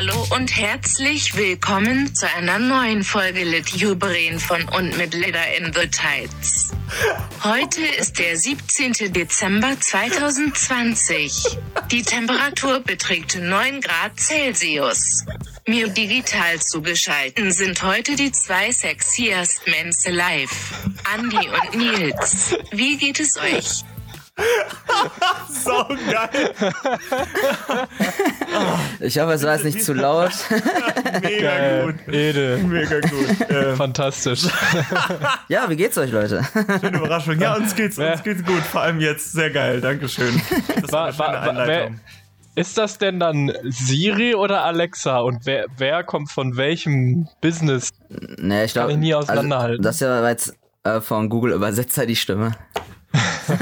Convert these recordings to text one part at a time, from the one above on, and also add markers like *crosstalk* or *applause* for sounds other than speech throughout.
Hallo und herzlich willkommen zu einer neuen Folge Lit Jubrin von und mit Litter in the Tides. Heute ist der 17. Dezember 2020. Die Temperatur beträgt 9 Grad Celsius. Mir digital zugeschalten sind heute die zwei sexiest Mense live. Andi und Nils. Wie geht es euch? *laughs* so geil. Ich hoffe, es war jetzt nicht zu laut. *laughs* Mega Geil. gut. Ede. Mega gut. Ähm, *laughs* Fantastisch. Ja, wie geht's euch, Leute? schöne Überraschung. Ja, uns geht's, uns geht's gut. Vor allem jetzt. Sehr geil. Dankeschön. Das war eine Wa- schöne Einleitung. Ist das denn dann Siri oder Alexa? Und wer, wer kommt von welchem Business? Nee, ich glaube. ich nie auseinanderhalten. das ist ja jetzt äh, von Google Übersetzer die Stimme.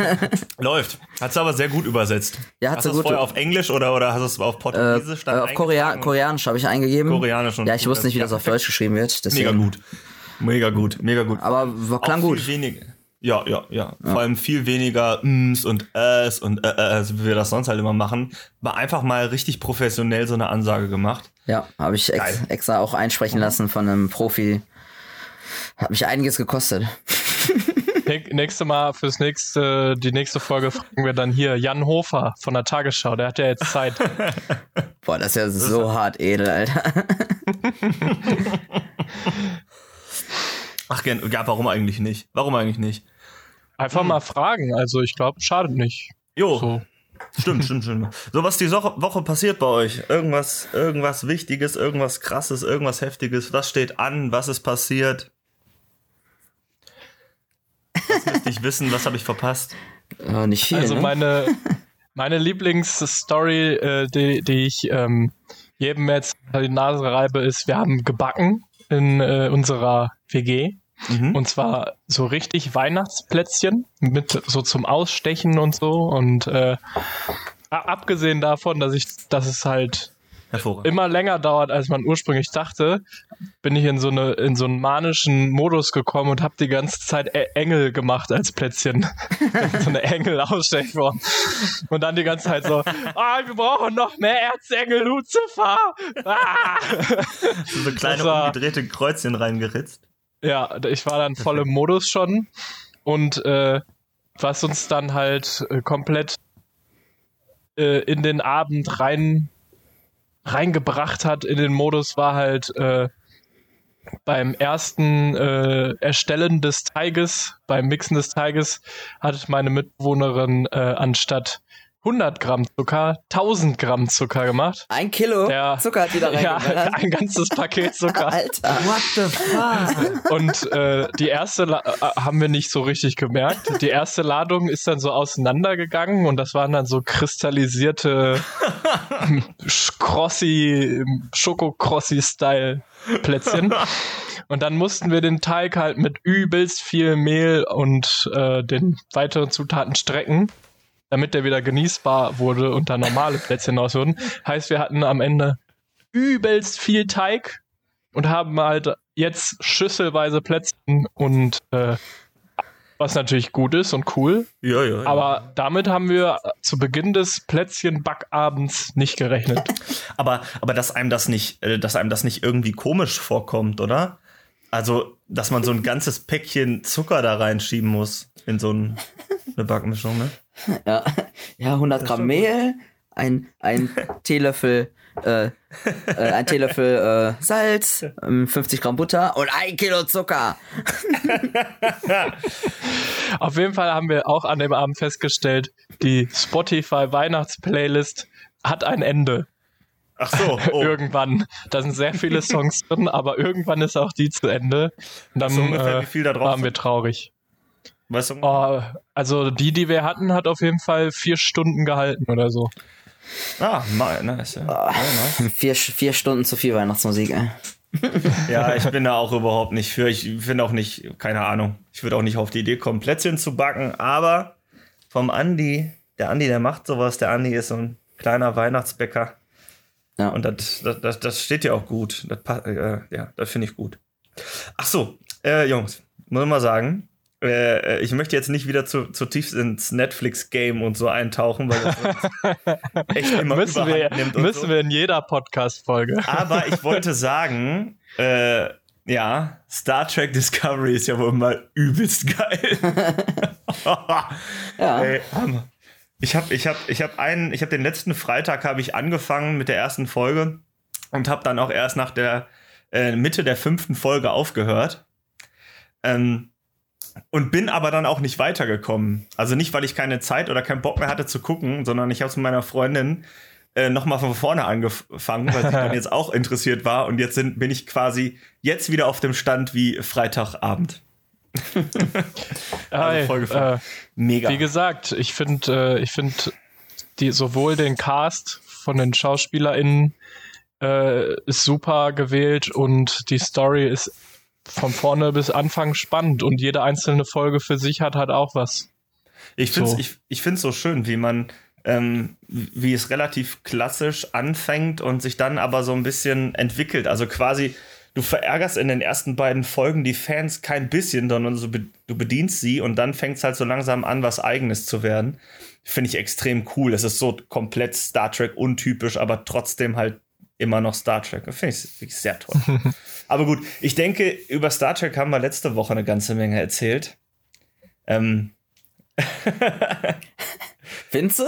*laughs* Läuft. Hat sie aber sehr gut übersetzt. Ja, hast du es vorher auf Englisch oder, oder hast du es auf Äh, Portugiesisch äh, dann auf Korea? Koreanisch habe ich eingegeben. Koreanisch und Ja, ich wusste nicht, wie das auf Deutsch geschrieben wird. Deswegen. Mega gut. Mega gut. Mega gut. Aber war, klang gut. Weniger. Ja, ja, ja, Vor allem viel weniger Ms und Äs und äh, äh, wie wir das sonst halt immer machen. War einfach mal richtig professionell so eine Ansage gemacht. Ja, habe ich ex Geil. extra auch einsprechen lassen von einem Profi. Hat mich einiges gekostet. Nächste Mal fürs nächste, die nächste Folge fragen wir dann hier Jan Hofer von der Tagesschau. Der hat ja jetzt Zeit. *laughs* Boah, das ist ja so hart edel, Alter. Ach, ja, warum eigentlich nicht? Warum eigentlich nicht? Einfach mal fragen. Also ich glaube, schadet nicht. Jo, So. stimmt, stimmt, stimmt. So, was die Woche, Woche passiert bei euch? Irgendwas, irgendwas Wichtiges, irgendwas Krasses, irgendwas Heftiges? Was steht an? Was ist passiert? Müsste ich wissen? Was habe ich verpasst? Ja, nicht viel. Also ne? meine, *laughs* meine Lieblingsstory, äh, die, die ich ähm, jedem jetzt unter die Nase reibe, ist, wir haben gebacken in äh, unserer WG. Mhm. Und zwar so richtig Weihnachtsplätzchen mit so zum Ausstechen und so. Und äh, abgesehen davon, dass ich, dass es halt Hervorragend. immer länger dauert, als man ursprünglich dachte, bin ich in so eine in so einen manischen Modus gekommen und habe die ganze Zeit E- Engel gemacht als Plätzchen, *laughs* so eine Engel-Ausstechform und dann die ganze Zeit so, ah, wir brauchen noch mehr Erzengel Lucifer. Ah! so kleine war- umgedrehte Kreuzchen reingeritzt. Ja, ich war dann voll im Modus schon und äh, was uns dann halt äh, komplett äh, in den Abend rein reingebracht hat in den Modus war halt äh, beim ersten äh, Erstellen des Teiges, beim Mixen des Teiges, hat meine Mitbewohnerin äh, anstatt 100 Gramm Zucker 1000 Gramm Zucker gemacht. Ein Kilo Der- Zucker hat wieder *laughs* Ja, reingeballert. *laughs* ein ganzes Paket Zucker. *laughs* Alter. What the fuck? Und äh, die erste La äh, haben wir nicht so richtig gemerkt. Die erste Ladung ist dann so auseinandergegangen und das waren dann so kristallisierte Crossi, Schoko-Crossi-Style Plätzchen. Und dann mussten wir den Teig halt mit übelst viel Mehl und äh, den weiteren Zutaten strecken, damit der wieder genießbar wurde und da normale Plätzchen raus wurden. Heißt, wir hatten am Ende übelst viel Teig und haben halt jetzt schüsselweise Plätzchen und äh, was natürlich gut ist und cool. Ja, ja. ja. Aber damit haben wir zu Beginn des Plätzchen-Backabends nicht gerechnet. Aber, aber dass einem das nicht, äh, dass einem das nicht irgendwie komisch vorkommt, oder? Also, dass man so ein ganzes Päckchen Zucker da reinschieben muss in so ein, eine Backmischung, ne? Ja, ja 100 Gramm Mehl, ein, ein *laughs* Teelöffel, äh, äh, ein Teelöffel äh, Salz, ähm, 50 Gramm Butter und ein Kilo Zucker. *laughs* Auf jeden Fall haben wir auch an dem Abend festgestellt, die Spotify Weihnachtsplaylist hat ein Ende. Ach so, *laughs* oh. Irgendwann. Da sind sehr viele Songs drin, aber irgendwann ist auch die zu Ende. Und dann du ungefähr, äh, wie viel da drauf waren wir sind? traurig. Weißt du? Oh, also die, die wir hatten, hat auf jeden Fall vier Stunden gehalten oder so. Ah, mal, nice. Ja. Ja, nice. Vier, vier Stunden zu viel Weihnachtsmusik, ey. *laughs* ja, ich bin da auch überhaupt nicht für. Ich finde auch nicht, keine Ahnung. Ich würde auch nicht auf die Idee kommen, Plätzchen zu backen, aber vom Andi, der Andi, der macht sowas. Der Andi ist so ein kleiner Weihnachtsbäcker. Ja. Und das, das, das, das steht ja auch gut. Das, äh, ja, das finde ich gut. Ach so, äh, Jungs, muss ich mal sagen, äh, ich möchte jetzt nicht wieder zu, zu tief ins Netflix-Game und so eintauchen, weil das *laughs* echt immer müssen wir, nimmt und müssen so. wir in jeder Podcast-Folge. Aber ich wollte sagen, äh, ja, Star Trek Discovery ist ja wohl mal übelst geil. *laughs* Ja. Ey, Hammer. Ich habe ich hab, ich hab einen, ich habe den letzten Freitag habe ich angefangen mit der ersten Folge und habe dann auch erst nach der äh, Mitte der fünften Folge aufgehört. Ähm, und bin aber dann auch nicht weitergekommen. Also nicht, weil ich keine Zeit oder keinen Bock mehr hatte zu gucken, sondern ich habe es mit meiner Freundin äh, nochmal von vorne angefangen, weil sie dann *laughs* jetzt auch interessiert war. Und jetzt sind, bin ich quasi jetzt wieder auf dem Stand wie Freitagabend. Ey, *laughs* Folge fünf. äh, Mega. Wie gesagt, ich finde, äh, ich finde die sowohl den Cast von den SchauspielerInnen äh, ist super gewählt und die Story ist von vorne bis Anfang spannend und jede einzelne Folge für sich hat halt auch was. Ich finde es So. ich, ich find's so schön, wie man, ähm, wie es relativ klassisch anfängt und sich dann aber so ein bisschen entwickelt. Also quasi, du verärgerst in den ersten beiden Folgen die Fans kein bisschen, sondern so be du bedienst sie und dann fängt es halt so langsam an, was Eigenes zu werden. Finde ich extrem cool. Es ist so komplett Star Trek untypisch, aber trotzdem halt immer noch Star Trek. Finde ich, find ich sehr toll. *laughs* aber gut, ich denke, über Star Trek haben wir letzte Woche eine ganze Menge erzählt. Ähm, *laughs* Findest du?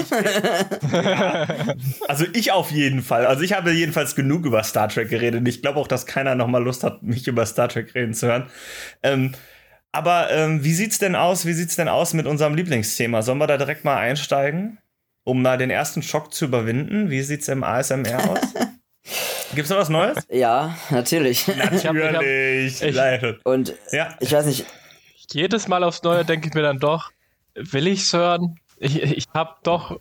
Also ich auf jeden Fall. Also ich habe jedenfalls genug über Star Trek geredet. Ich glaube auch, dass keiner noch mal Lust hat, mich über Star Trek reden zu hören. Ähm, aber ähm, wie sieht's denn aus? Wie sieht's denn aus mit unserem Lieblingsthema? Sollen wir da direkt mal einsteigen, um mal den ersten Schock zu überwinden? Wie sieht's im ASMR aus? *laughs* Gibt's noch was Neues? ja, natürlich. *laughs* Ich hab- ich hab- Natürlich. ich-. Und Ja. ich weiß nicht, Jedes Mal aufs Neue denke ich mir dann doch, will ich's hören? Ich, ich hab doch,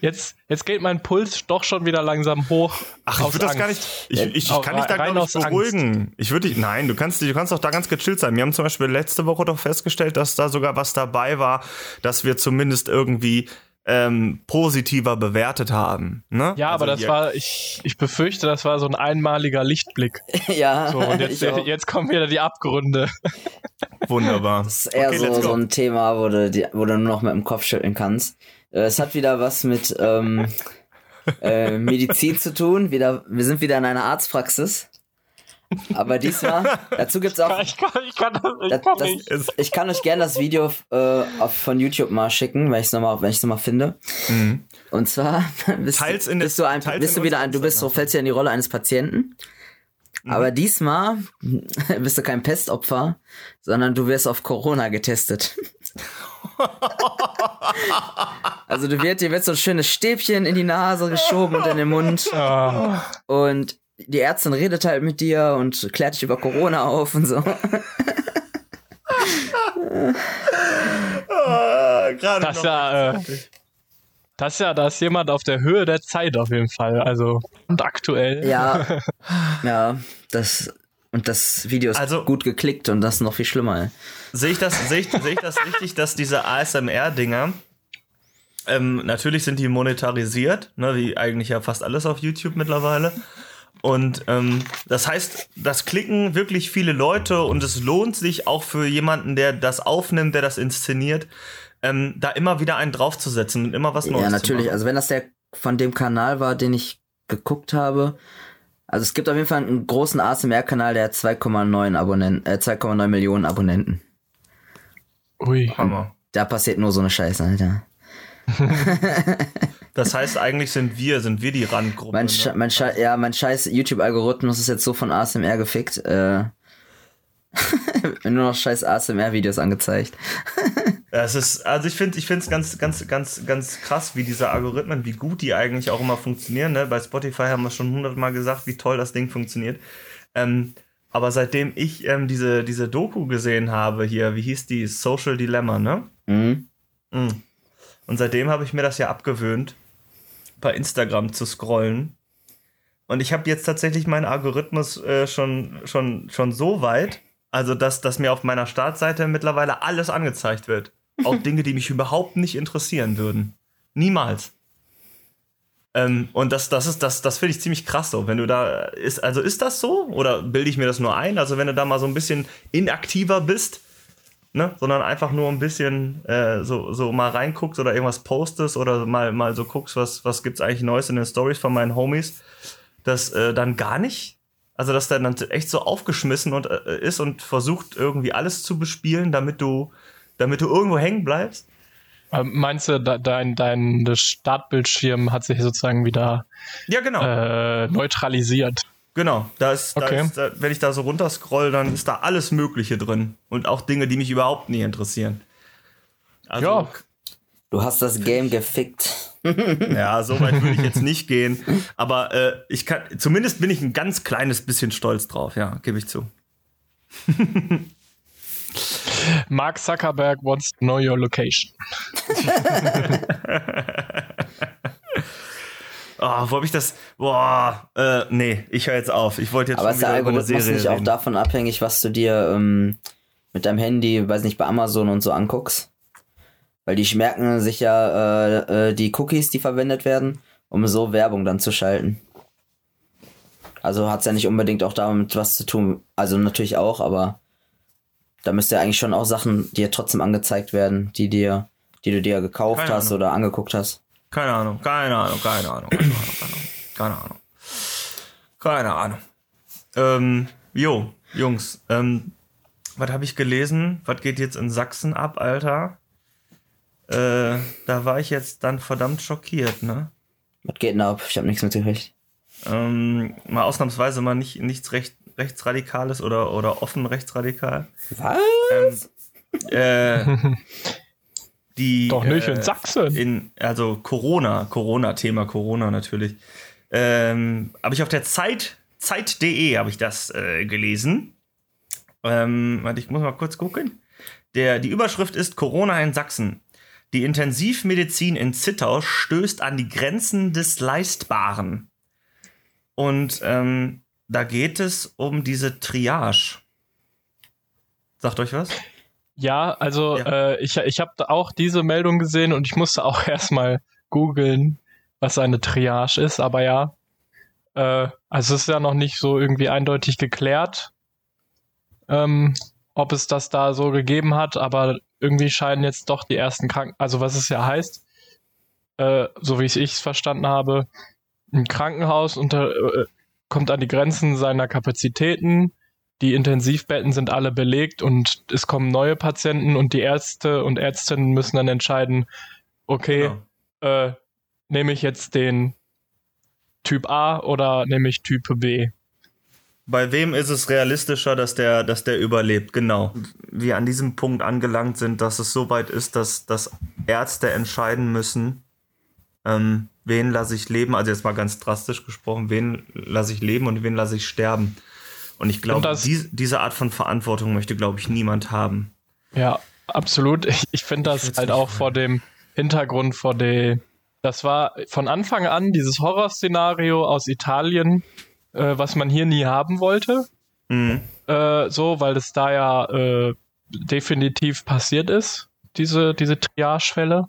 jetzt, jetzt geht mein Puls doch schon wieder langsam hoch. Ach, ich würde das gar nicht. Ich, ich, ich Auch kann dich da aus Angst. beruhigen. Ich würde dich. Nein, du kannst, du kannst doch da ganz gechillt sein. Wir haben zum Beispiel letzte Woche doch festgestellt, dass da sogar was dabei war, dass wir zumindest irgendwie ähm, positiver bewertet haben. Ne? Ja, aber Also das hier- war, ich, ich befürchte, das war so ein einmaliger Lichtblick. *laughs* ja, So, und jetzt, jetzt kommen wieder die Abgründe. *laughs* wunderbar. Das ist eher Okay, so, so ein Thema, wo du, die, wo du nur noch mit dem Kopf schütteln kannst. Äh, Es hat wieder was mit ähm, *laughs* äh, Medizin zu tun. Wieder, wir sind wieder in einer Arztpraxis. Aber diesmal, dazu gibt's auch. Ich kann, ich kann, das, ich Das, kann das, nicht. Es- ich kann euch gerne das Video äh, auf, von YouTube mal schicken, wenn ich es nochmal, wenn ich noch mal finde. Und zwar *laughs* bist, Teils du- in bist du ein, teils bist in du wieder ein, du bist so fällst ja in die Rolle eines Patienten. Aber diesmal *laughs* bist du kein Pestopfer, sondern du wirst auf Corona getestet. *laughs* also du wird, dir wird so ein schönes Stäbchen in die Nase geschoben und in den Mund. Ah, Und die Ärztin redet halt mit dir und klärt dich über Corona auf und so. Gerade das ja, äh, das ist ja, da ist jemand auf der Höhe der Zeit auf jeden Fall. Also, und aktuell. Ja, *laughs* ja, das und das Video ist Also- gut geklickt und das ist noch viel schlimmer. Ey. Sehe ich das, sehe ich, sehe ich das richtig, dass diese ASMR-Dinger, ähm, natürlich sind die monetarisiert, ne, wie eigentlich ja fast alles auf YouTube mittlerweile. Und ähm, das heißt, das klicken wirklich viele Leute und es lohnt sich auch für jemanden, der das aufnimmt, der das inszeniert, ähm, da immer wieder einen draufzusetzen und immer was Neues Ja, natürlich. Also wenn das der von dem Kanal war, den ich geguckt habe. Also es gibt auf jeden Fall einen großen ASMR-Kanal, der hat 2,9 Abonnenten, äh, 2,9 Millionen Abonnenten. Ui. Hammer. Da passiert nur so eine Scheiße, Alter. *laughs* Das heißt, eigentlich sind wir, sind wir die Randgruppe. Mein, ne? Sche mein, Sche ja, mein scheiß YouTube-Algorithmus ist jetzt so von ASMR gefickt. Äh, *laughs* nur noch scheiß ASMR-Videos angezeigt. *laughs* Es ist, also ich finde, ich finde es ganz, ganz, ganz, ganz krass, wie diese Algorithmen, wie gut die eigentlich auch immer funktionieren. Ne? Bei Spotify haben wir schon hundertmal gesagt, wie toll das Ding funktioniert. Ähm, aber seitdem ich ähm, diese, diese Doku gesehen habe hier, wie hieß die? Social Dilemma, ne? Mhm. Mhm. Und seitdem habe ich mir das ja abgewöhnt, bei Instagram zu scrollen. Und ich habe jetzt tatsächlich meinen Algorithmus äh, schon, schon, schon so weit, also dass, dass mir auf meiner Startseite mittlerweile alles angezeigt wird. Auch *laughs* Dinge, die mich überhaupt nicht interessieren würden. Niemals. Ähm, und das, das ist, das, das finde ich ziemlich krass so. Wenn du da ist, also ist das so? Oder bilde ich mir das nur ein? Also, wenn du da mal so ein bisschen inaktiver bist, ne, sondern einfach nur ein bisschen äh, so, so mal reinguckst oder irgendwas postest oder mal, mal so guckst, was, was gibt's eigentlich Neues in den Stories von meinen Homies, das äh, dann gar nicht, also dass der dann echt so aufgeschmissen und, äh, ist und versucht irgendwie alles zu bespielen, damit du, damit du irgendwo hängen bleibst. Ähm, meinst du, de dein, dein Startbildschirm hat sich sozusagen wieder Ja, genau. äh, neutralisiert? Genau, da ist, Okay. da ist da, wenn ich da so runterscroll, dann ist da alles Mögliche drin. Und auch Dinge, die mich überhaupt nicht interessieren. Also, Ja. Du hast das Game gefickt. *laughs* ja, so weit würde ich jetzt nicht gehen. Aber äh, ich kann, zumindest bin ich ein ganz kleines bisschen stolz drauf, ja, gebe ich zu. *laughs* Mark Zuckerberg wants to know your location. *laughs* Oh, wo hab ich das? Boah, äh, nee, ich höre jetzt auf. Ich wollte jetzt Aber schon ist der wieder über eine Algorithmus Serie nicht auch reden. davon abhängig, was du dir ähm, mit deinem Handy, weiß nicht, bei Amazon und so anguckst? Weil die merken sich ja äh, äh, die Cookies, die verwendet werden, um so Werbung dann zu schalten. Also hat's ja nicht unbedingt auch damit was zu tun. Also natürlich auch, aber da müsste ja eigentlich schon auch Sachen dir trotzdem angezeigt werden, die dir, die du dir gekauft Keine hast Ahnung. oder angeguckt hast. Keine Ahnung, keine Ahnung, keine Ahnung, keine Ahnung, keine Ahnung. Keine Ahnung. Ähm, jo, Jungs, ähm, was habe ich gelesen? Was geht jetzt in Sachsen ab, Alter? Äh, da war ich jetzt dann verdammt schockiert, ne? Was geht denn ab? Ich habe nichts mitgekriegt. Ähm, mal ausnahmsweise mal nicht, nichts recht, rechtsradikales oder, oder offen rechtsradikal. Was? Ähm, äh, *laughs* die, Doch nicht äh, in Sachsen. in, also Corona, Corona-Thema, Corona natürlich. Ähm, habe ich auf der Zeit, Zeit.de habe ich das äh, gelesen. Ähm, warte, ich muss mal kurz gucken. Der, die Überschrift ist Corona in Sachsen. Die Intensivmedizin in Zittau stößt an die Grenzen des Leistbaren. Und ähm, da geht es um diese Triage. Sagt euch was? Ja, also Ja. Äh, ich, ich habe auch diese Meldung gesehen und ich musste auch *laughs* erstmal googeln, was eine Triage ist, aber ja. Äh, also es ist ja noch nicht so irgendwie eindeutig geklärt, ähm, ob es das da so gegeben hat, aber irgendwie scheinen jetzt doch die ersten Kranken, also was es ja heißt, äh, so wie ich es verstanden habe, ein Krankenhaus unter, äh, kommt an die Grenzen seiner Kapazitäten, die Intensivbetten sind alle belegt und es kommen neue Patienten und die Ärzte und Ärztinnen müssen dann entscheiden, okay, Genau. äh, nehme ich jetzt den Typ A oder nehme ich Typ B? Bei wem ist es realistischer, dass der, dass der überlebt? Genau. Wir an diesem Punkt angelangt sind, dass es so weit ist, dass, dass Ärzte entscheiden müssen, ähm, wen lasse ich leben, also jetzt mal ganz drastisch gesprochen, wen lasse ich leben und wen lasse ich sterben. Und ich glaube, dies, diese Art von Verantwortung möchte, glaube ich, niemand haben. Ja, absolut. Ich, ich finde das würd's halt auch wollen. vor dem Hintergrund, vor dem, das war von Anfang an dieses Horrorszenario aus Italien, äh, was man hier nie haben wollte. Mhm. äh, so, weil es da ja äh, definitiv passiert ist, diese, diese Triagefälle.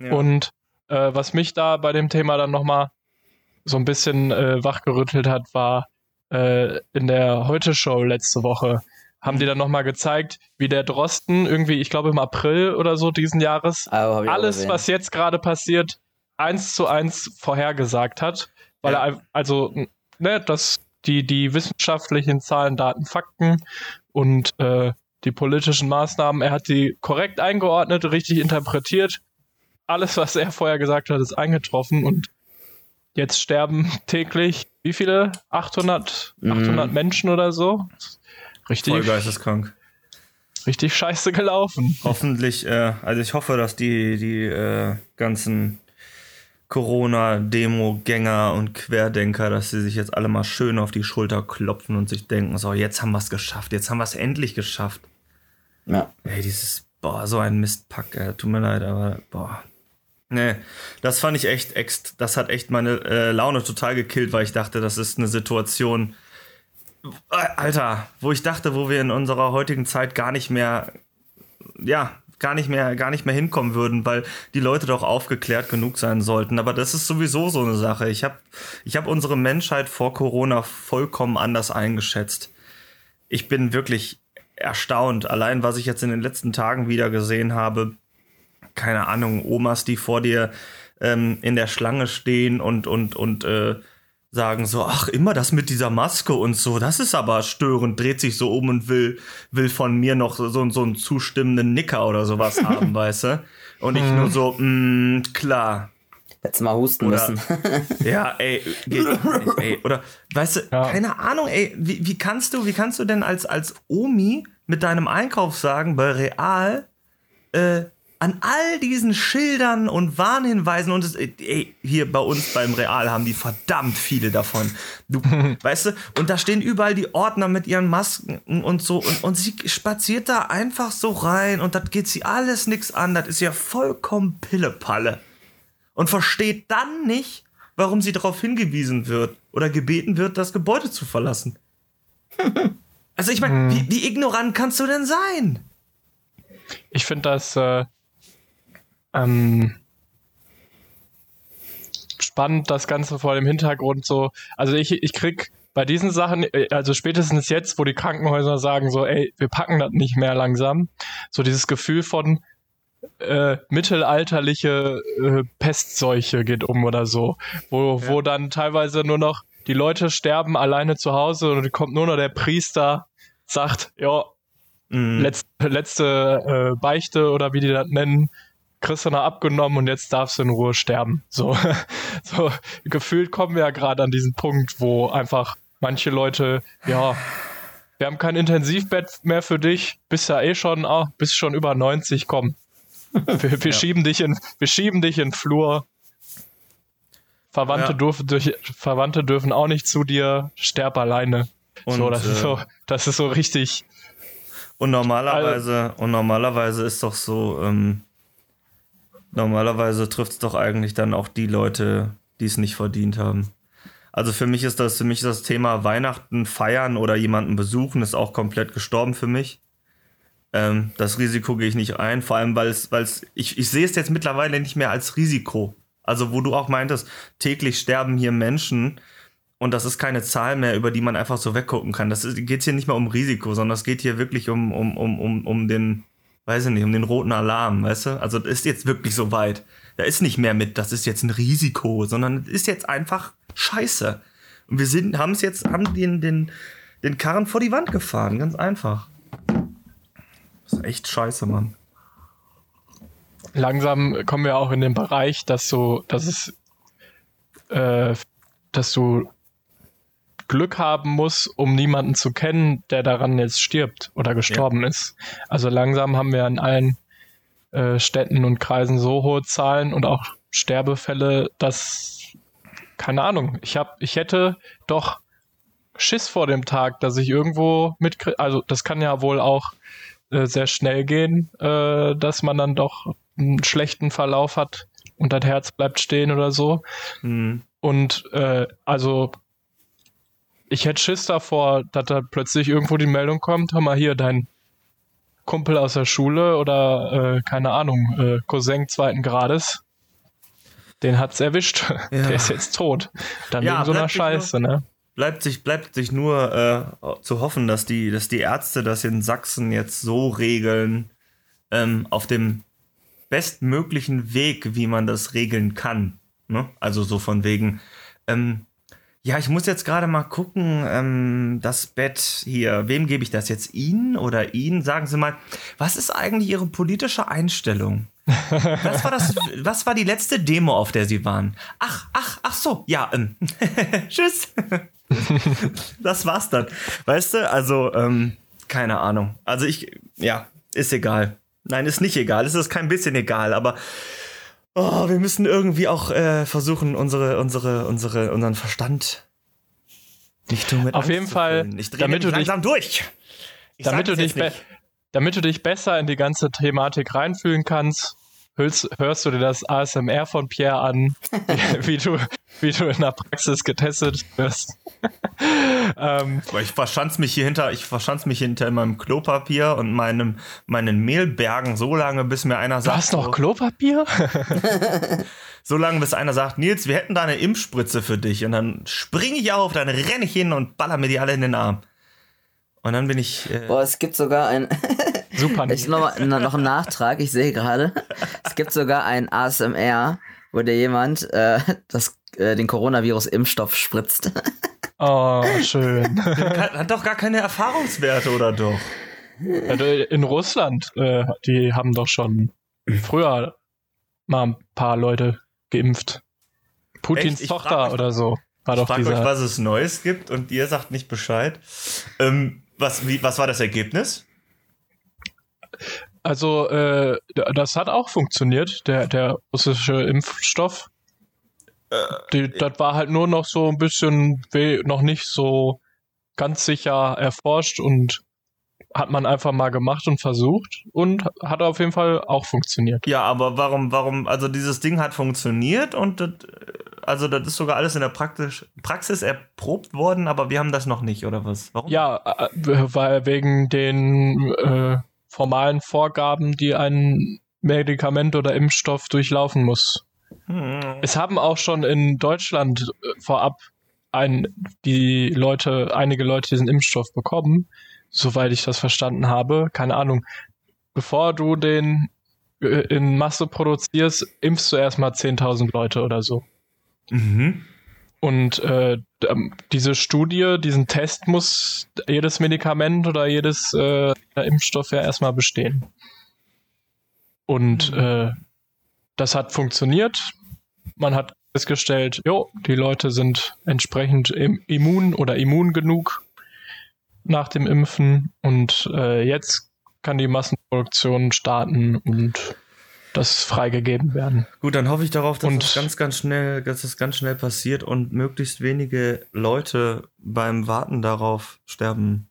Ja. Und äh, was mich da bei dem Thema dann nochmal so ein bisschen äh, wachgerüttelt hat, war äh, in der Heute-Show letzte Woche, haben die dann nochmal gezeigt, wie der Drosten irgendwie, ich glaube im April oder so diesen Jahres, auch alles, was jetzt gerade passiert, eins zu eins vorhergesagt hat, weil Ja. er also ne, dass die die wissenschaftlichen Zahlen, Daten, Fakten und äh, die politischen Maßnahmen, er hat die korrekt eingeordnet, richtig interpretiert. Alles, was er vorher gesagt hat, ist eingetroffen und jetzt sterben täglich wie viele? 800, Mhm. 800 Menschen oder so? Richtig, Voll geisteskrank. richtig scheiße gelaufen. Hoffentlich, äh, also ich hoffe, dass die, die äh, ganzen Corona-Demo-Gänger und Querdenker, dass sie sich jetzt alle mal schön auf die Schulter klopfen und sich denken, so, jetzt haben wir es geschafft, jetzt haben wir es endlich geschafft. Ja. Ey, dieses, boah, so ein Mistpack, ey, tut mir leid, aber, boah. Nee, das fand ich echt, ext, das hat echt meine äh, Laune total gekillt, weil ich dachte, das ist eine Situation, äh, Alter, wo ich dachte, wo wir in unserer heutigen Zeit gar nicht mehr, ja, gar nicht mehr, gar nicht mehr hinkommen würden, weil die Leute doch aufgeklärt genug sein sollten. Aber das ist sowieso so eine Sache. Ich habe ich hab unsere Menschheit vor Corona vollkommen anders eingeschätzt. Ich bin wirklich erstaunt. Allein, was ich jetzt in den letzten Tagen wieder gesehen habe, keine Ahnung, Omas, die vor dir ähm, in der Schlange stehen und, und, und äh, sagen so, ach, immer das mit dieser Maske und so, das ist aber störend, dreht sich so um und will, will von mir noch so, so einen zustimmenden Nicker oder sowas *laughs* haben, weißt du? Und ich nur so, mh, klar. Jetzt mal husten Oder- müssen. *laughs* Ja, ey, geht nicht, ey. Oder, weißt du, Ja. keine Ahnung, ey, wie, wie kannst du, wie kannst du denn als, als Omi mit deinem Einkaufswagen bei Real, äh, an all diesen Schildern und Warnhinweisen und es, ey, hier bei uns beim Real haben die verdammt viele davon. Du, *laughs* weißt du, und da stehen überall die Ordner mit ihren Masken und so und, und sie spaziert da einfach so rein und das geht sie alles nix an, das ist ja vollkommen Pillepalle. Und versteht dann nicht, warum sie darauf hingewiesen wird oder gebeten wird, das Gebäude zu verlassen. *laughs* Also ich meine, wie, wie ignorant kannst du denn sein? Ich finde das äh, ähm, spannend, das Ganze vor dem Hintergrund so. Also ich, ich krieg bei diesen Sachen, äh, also spätestens jetzt, wo die Krankenhäuser sagen so, ey, wir packen das nicht mehr langsam, so dieses Gefühl von äh, mittelalterliche äh, Pestseuche geht um oder so, wo, wo dann teilweise nur noch die Leute sterben alleine zu Hause und kommt nur noch der Priester, sagt, ja, Mhm. letzte, letzte äh, Beichte oder wie die das nennen, kriegst du noch abgenommen und jetzt darfst du in Ruhe sterben. So, *laughs* so gefühlt kommen wir ja gerade an diesen Punkt, wo einfach manche Leute, ja, wir haben kein Intensivbett mehr für dich, bist ja eh schon, ah, bist schon über 90, komm. Wir, wir *laughs* schieben dich in, wir schieben dich in den Flur. Verwandte, Ja. dürfen durch, Verwandte dürfen auch nicht zu dir, sterb alleine. so, Und, das ist äh, so, das ist so richtig, Und normalerweise, und normalerweise ist doch so, ähm, normalerweise trifft es doch eigentlich dann auch die Leute, die es nicht verdient haben. Also für mich ist das, für mich das Thema Weihnachten feiern oder jemanden besuchen ist auch komplett gestorben für mich. Ähm, das Risiko gehe ich nicht ein, vor allem weil es, weil es, ich, ich sehe es jetzt mittlerweile nicht mehr als Risiko. Also wo du auch meintest, täglich sterben hier Menschen und das ist keine Zahl mehr, über die man einfach so weggucken kann. Das geht hier nicht mehr um Risiko, sondern es geht hier wirklich um, um, um, um, um den, weiß ich nicht, um den roten Alarm, weißt du? Also das ist jetzt wirklich so weit. Da ist nicht mehr mit, das ist jetzt ein Risiko, sondern es ist jetzt einfach Scheiße. Und wir sind, haben es jetzt, haben den, den, den Karren vor die Wand gefahren, ganz einfach. Das ist echt scheiße, Mann. langsam kommen wir auch in den Bereich, dass so, dass es, äh, dass du Glück haben musst, um niemanden zu kennen, der daran jetzt stirbt oder gestorben ist. Also langsam haben wir in allen äh, Städten und Kreisen so hohe Zahlen und auch Sterbefälle, dass keine Ahnung. Ich habe, ich hätte doch Schiss vor dem Tag, dass ich irgendwo mitkriege. Also das kann ja wohl auch äh, sehr schnell gehen, äh, dass man dann doch einen schlechten Verlauf hat und das Herz bleibt stehen oder so. Hm. Und äh, also ich hätte Schiss davor, dass da plötzlich irgendwo die Meldung kommt, hör mal hier, dein Kumpel aus der Schule oder äh, keine Ahnung, äh, Cousin zweiten Grades, den hat's erwischt. *laughs* Ja. Der ist jetzt tot. Dann Ja, wegen so einer Scheiße, ne? Bleibt sich, bleibt sich nur äh, zu hoffen, dass die, dass die Ärzte das in Sachsen jetzt so regeln, ähm, auf dem bestmöglichen Weg, wie man das regeln kann. Ne? Also so von wegen, ähm, ja, ich muss jetzt gerade mal gucken, ähm, das Bett hier, wem gebe ich das jetzt? Ihnen oder Ihnen? Sagen Sie mal, was ist eigentlich Ihre politische Einstellung? Was war das? Was war die letzte Demo, auf der Sie waren? Ach, ach, ach so, ja, ähm, *laughs* tschüss. das war's dann. Weißt du, also, ähm, keine Ahnung. Also ich, ja, ist egal. Nein, ist nicht egal. Es ist kein bisschen egal, aber oh, wir müssen irgendwie auch äh, versuchen, unsere, unsere, unsere, unseren Verstand nicht nur mit Auf Angst jeden Fall, ich damit du dich- langsam durch. Ich damit du, dich damit du dich besser in die ganze Thematik reinfühlen kannst, hörst, hörst du dir das ASMR von Pierre an, *laughs* wie, wie, du, wie du in der Praxis getestet wirst. *laughs* ähm, Aber Ich verschanz mich hier hinter, ich verschanz mich hinter meinem Klopapier und meinem, meinen Mehlbergen so lange, bis mir einer du sagt, hast noch so, Klopapier? *laughs* so lange, bis einer sagt, Nils, wir hätten da eine Impfspritze für dich. Und dann springe ich auf, dann renne ich hin und baller mir die alle in den Arm. Und dann bin ich. Äh, Boah, es gibt sogar ein. Super. ich noch, noch ein Nachtrag, ich sehe gerade. Es gibt sogar ein ASMR, wo dir jemand äh, das, äh, den Coronavirus-Impfstoff spritzt. Oh, schön. hat, hat doch gar keine Erfahrungswerte, oder doch? Also In Russland, äh, die haben doch schon früher mal ein paar Leute geimpft. Putins frag Tochter oder so war Ich doch euch, dieser. was es Neues gibt und ihr sagt nicht Bescheid. Ähm, was, wie, was war das Ergebnis? Also, äh, das hat auch funktioniert, der, der russische Impfstoff. Äh, Die, das war halt nur noch so ein bisschen noch nicht so ganz sicher erforscht und hat man einfach mal gemacht und versucht und hat auf jeden Fall auch funktioniert. Ja, aber warum, warum, also dieses Ding hat funktioniert und das, also das ist sogar alles in der Praktisch, Praxis erprobt worden, aber wir haben das noch nicht, oder was? Warum? Ja, äh, weil wegen den äh, formalen Vorgaben, die ein Medikament oder Impfstoff durchlaufen muss. Hm. Es haben auch schon in Deutschland äh, vorab ein, die Leute, einige Leute diesen Impfstoff bekommen, soweit ich das verstanden habe. Keine Ahnung. Bevor du den äh, in Masse produzierst, impfst du erstmal 10.000 Leute oder so. Mhm. Und äh, ähm, diese Studie, diesen Test muss jedes Medikament oder jedes äh, Impfstoff ja erstmal bestehen. Und äh, das hat funktioniert. Man hat festgestellt, jo, die Leute sind entsprechend im, immun oder immun genug nach dem Impfen und äh, jetzt kann die Massenproduktion starten und das freigegeben werden. Gut, dann hoffe ich darauf, dass Und- es ganz, ganz schnell, dass es ganz schnell passiert und möglichst wenige Leute beim Warten darauf sterben.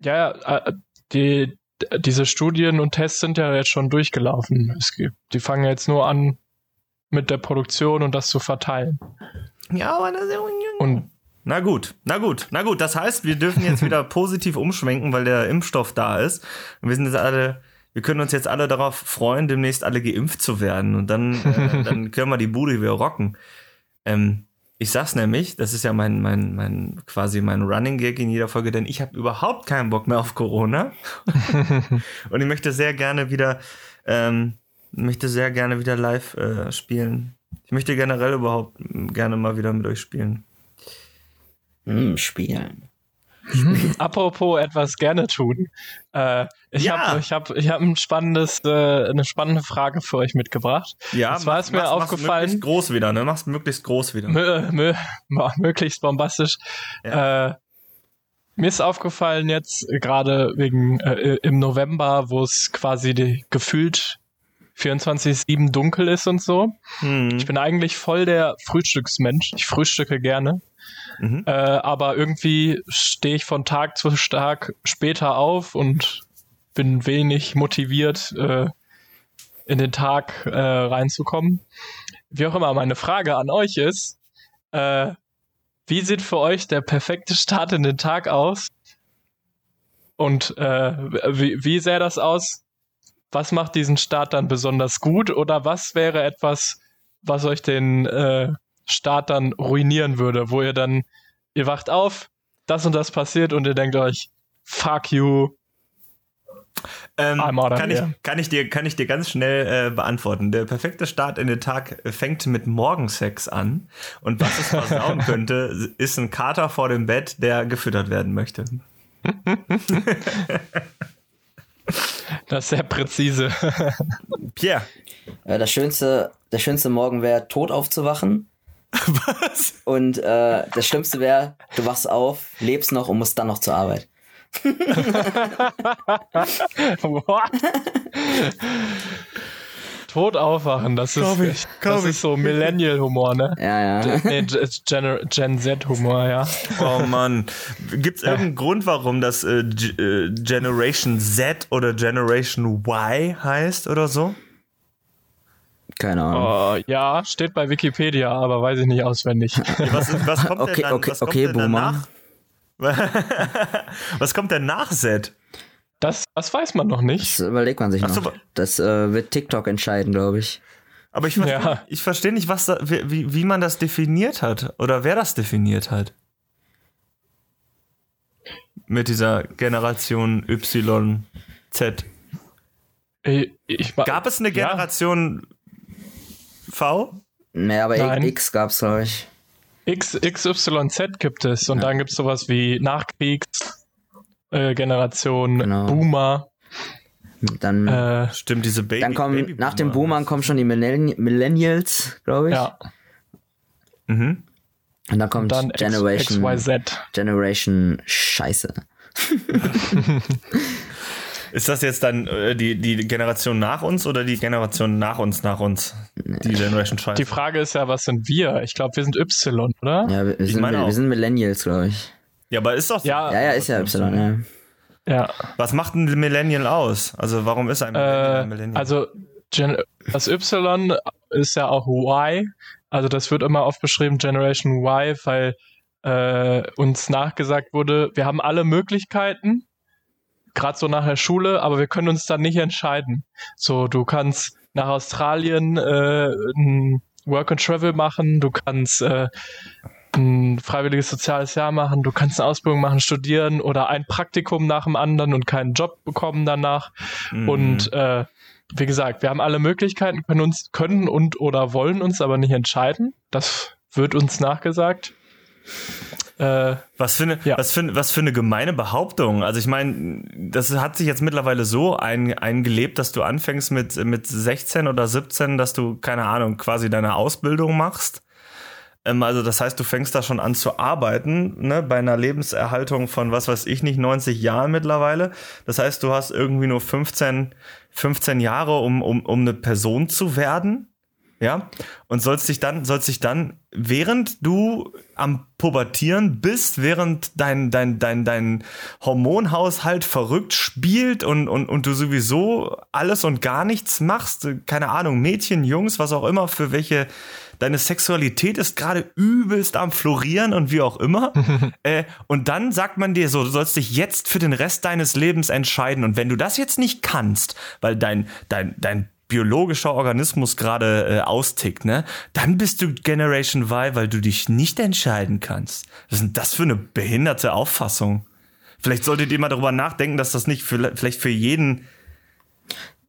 Ja, ja, äh, die, diese Studien und Tests sind ja jetzt schon durchgelaufen. Es gibt, die fangen jetzt nur an mit der Produktion und das zu verteilen. Ja, aber das Und Na gut, na gut, na gut. Das heißt, wir dürfen jetzt *laughs* wieder positiv umschwenken, weil der Impfstoff da ist. Und wir sind jetzt alle, wir können uns jetzt alle darauf freuen, demnächst alle geimpft zu werden. Und dann, äh, *laughs* dann können wir die Bude wieder rocken. Ähm, ich sag's nämlich, das ist ja mein, mein, mein, quasi mein Running Gag in jeder Folge, denn ich habe überhaupt keinen Bock mehr auf Corona. *laughs* Und ich möchte sehr gerne wieder, ähm, möchte sehr gerne wieder live äh, spielen. Ich möchte generell überhaupt mm, gerne mal wieder mit euch spielen. Hm, spielen. *laughs* apropos etwas gerne tun. Äh, ich Ja. habe ich hab, ich hab ein spannendes, äh, eine spannende Frage für euch mitgebracht. Ja, Und zwar ist mir aufgefallen- Möglichst groß wieder, ne? Mach's möglichst groß wieder. Mö, mö, möglichst bombastisch. Äh, mir ist aufgefallen jetzt gerade wegen äh, im November, wo es quasi die, gefühlt 24/7 dunkel ist und so. Hm. Ich bin eigentlich voll der Frühstücksmensch. Ich frühstücke gerne. Mhm. Äh, aber irgendwie stehe ich von Tag zu Tag später auf und bin wenig motiviert, äh, in den Tag äh, reinzukommen. Wie auch immer, meine Frage an euch ist, äh, wie sieht für euch der perfekte Start in den Tag aus? Und äh, wie, wie sähe das aus? Was macht diesen Start dann besonders gut? Oder was wäre etwas, was euch den äh, Start dann ruinieren würde, wo ihr dann, ihr wacht auf, das und das passiert und ihr denkt euch, fuck you. Ähm, kann, ich, kann, ich dir, kann ich dir ganz schnell äh, beantworten. Der perfekte Start in den Tag fängt mit Morgensex an. Und was es versauen *laughs* könnte, ist ein Kater vor dem Bett, der gefüttert werden möchte. *laughs* Das ist sehr präzise. Pierre. Äh, das schönste, der schönste Morgen wäre, tot aufzuwachen. *laughs* Was? Und äh, das Schlimmste wäre, du wachst auf, lebst noch und musst dann noch zur Arbeit. What? Tot aufwachen, das ist, ich, das ist so Millennial-Humor, ne? Ja, ja. Nee, Gen, Gen Z-Humor, ja. Oh Mann. Gibt es irgendeinen Grund, warum das äh, äh, Generation Z oder Generation Y heißt oder so? Keine Ahnung. Oh, ja, steht bei Wikipedia, aber weiß ich nicht auswendig. *laughs* Was, kommt Okay, denn dann, okay, was kommt okay, denn Boomer. danach? *laughs* was kommt denn nach Z? Das, das weiß man noch nicht. Das überlegt man sich Ach so, noch. wa- Das äh, wird TikTok entscheiden, glaube ich. Aber ich verstehe Ja. ich versteh nicht, was da, wie, wie- man das definiert hat oder wer das definiert hat. mit dieser Generation Y, Z? Ich, ich, Gab es eine Ja. Generation V? Nee, aber Nein. X gab's, glaube ich. X, XYZ gibt es und dann gibt es sowas wie Nachkriegs äh, Genau. Boomer. Dann, Äh, Stimmt, diese Baby. dann kommen, Babyboomer. nach den Boomern kommen schon die Millenni Millennials, glaube ich. ja, Mhm. Und dann kommt dann X, Generation, XYZ. Generation Scheiße. *laughs* *laughs* Ist das jetzt dann äh, die, die Generation nach uns oder die Generation nach uns nach uns? Die Generation Scheiße. Die Frage ist ja, was sind wir? Ich glaube, wir sind Y, oder? Ja, wir, wir, sind, meine wir, auch. sind Millennials, glaube ich. ja, aber ist doch so. Ja, Ja, ja, ist ja Y, ja. ja. Was macht ein Millennial aus? Also warum ist ein Millennial ein Äh, Millennial? also Gen das Y ist ja auch Y. Also das wird immer oft beschrieben, Generation Y, weil äh, uns nachgesagt wurde, wir haben alle Möglichkeiten, gerade so nach der Schule, aber wir können uns dann nicht entscheiden. So, du kannst nach Australien äh, ein Work and Travel machen, du kannst äh, ein freiwilliges soziales Jahr machen, du kannst eine Ausbildung machen, studieren oder ein Praktikum nach dem anderen und keinen Job bekommen danach. Mhm. Und äh, wie gesagt, wir haben alle Möglichkeiten, können uns können und oder wollen uns aber nicht entscheiden. Das wird uns nachgesagt. Äh, Was für, eine, Ja. was, für, was für eine gemeine Behauptung. Also ich meine, das hat sich jetzt mittlerweile so ein, eingelebt, dass du anfängst mit, mit 16 oder 17, dass du, keine Ahnung, quasi deine Ausbildung machst. Ähm, also das heißt, du fängst da schon an zu arbeiten, ne, bei einer Lebenserhaltung von, was weiß ich nicht, 90 Jahren mittlerweile. Das heißt, du hast irgendwie nur 15, 15 Jahre, um, um, um eine Person zu werden. Ja, und sollst dich dann, sollst dich dann, während du am Pubertieren bist, während dein, dein, dein, dein Hormonhaushalt verrückt spielt und, und, und du sowieso alles und gar nichts machst, keine Ahnung, Mädchen, Jungs, was auch immer, für welche, deine Sexualität ist gerade übelst am Florieren und wie auch immer. *laughs* äh, und dann sagt man dir so, du sollst dich jetzt für den Rest deines Lebens entscheiden. Und wenn du das jetzt nicht kannst, weil dein, dein, dein biologischer Organismus gerade äh, austickt, ne, dann bist du Generation Y, weil du dich nicht entscheiden kannst. Was ist denn das für eine behinderte Auffassung? Vielleicht solltet ihr mal darüber nachdenken, dass das nicht für, vielleicht für jeden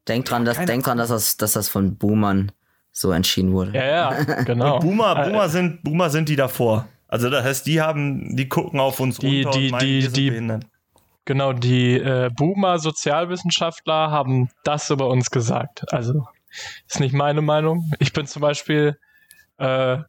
Denk dran, dass, denk dran dass, das, dass das von Boomern so entschieden wurde. ja, ja, genau. *laughs* Boomer, Äh, Boomer sind, Boomer sind die davor. Also das heißt, die haben, die gucken auf uns Die- runter die- und meinen, die- wir sind die- behindert. Genau, die äh, Boomer-Sozialwissenschaftler haben das über uns gesagt. Also, ist nicht meine Meinung. Ich bin zum Beispiel äh,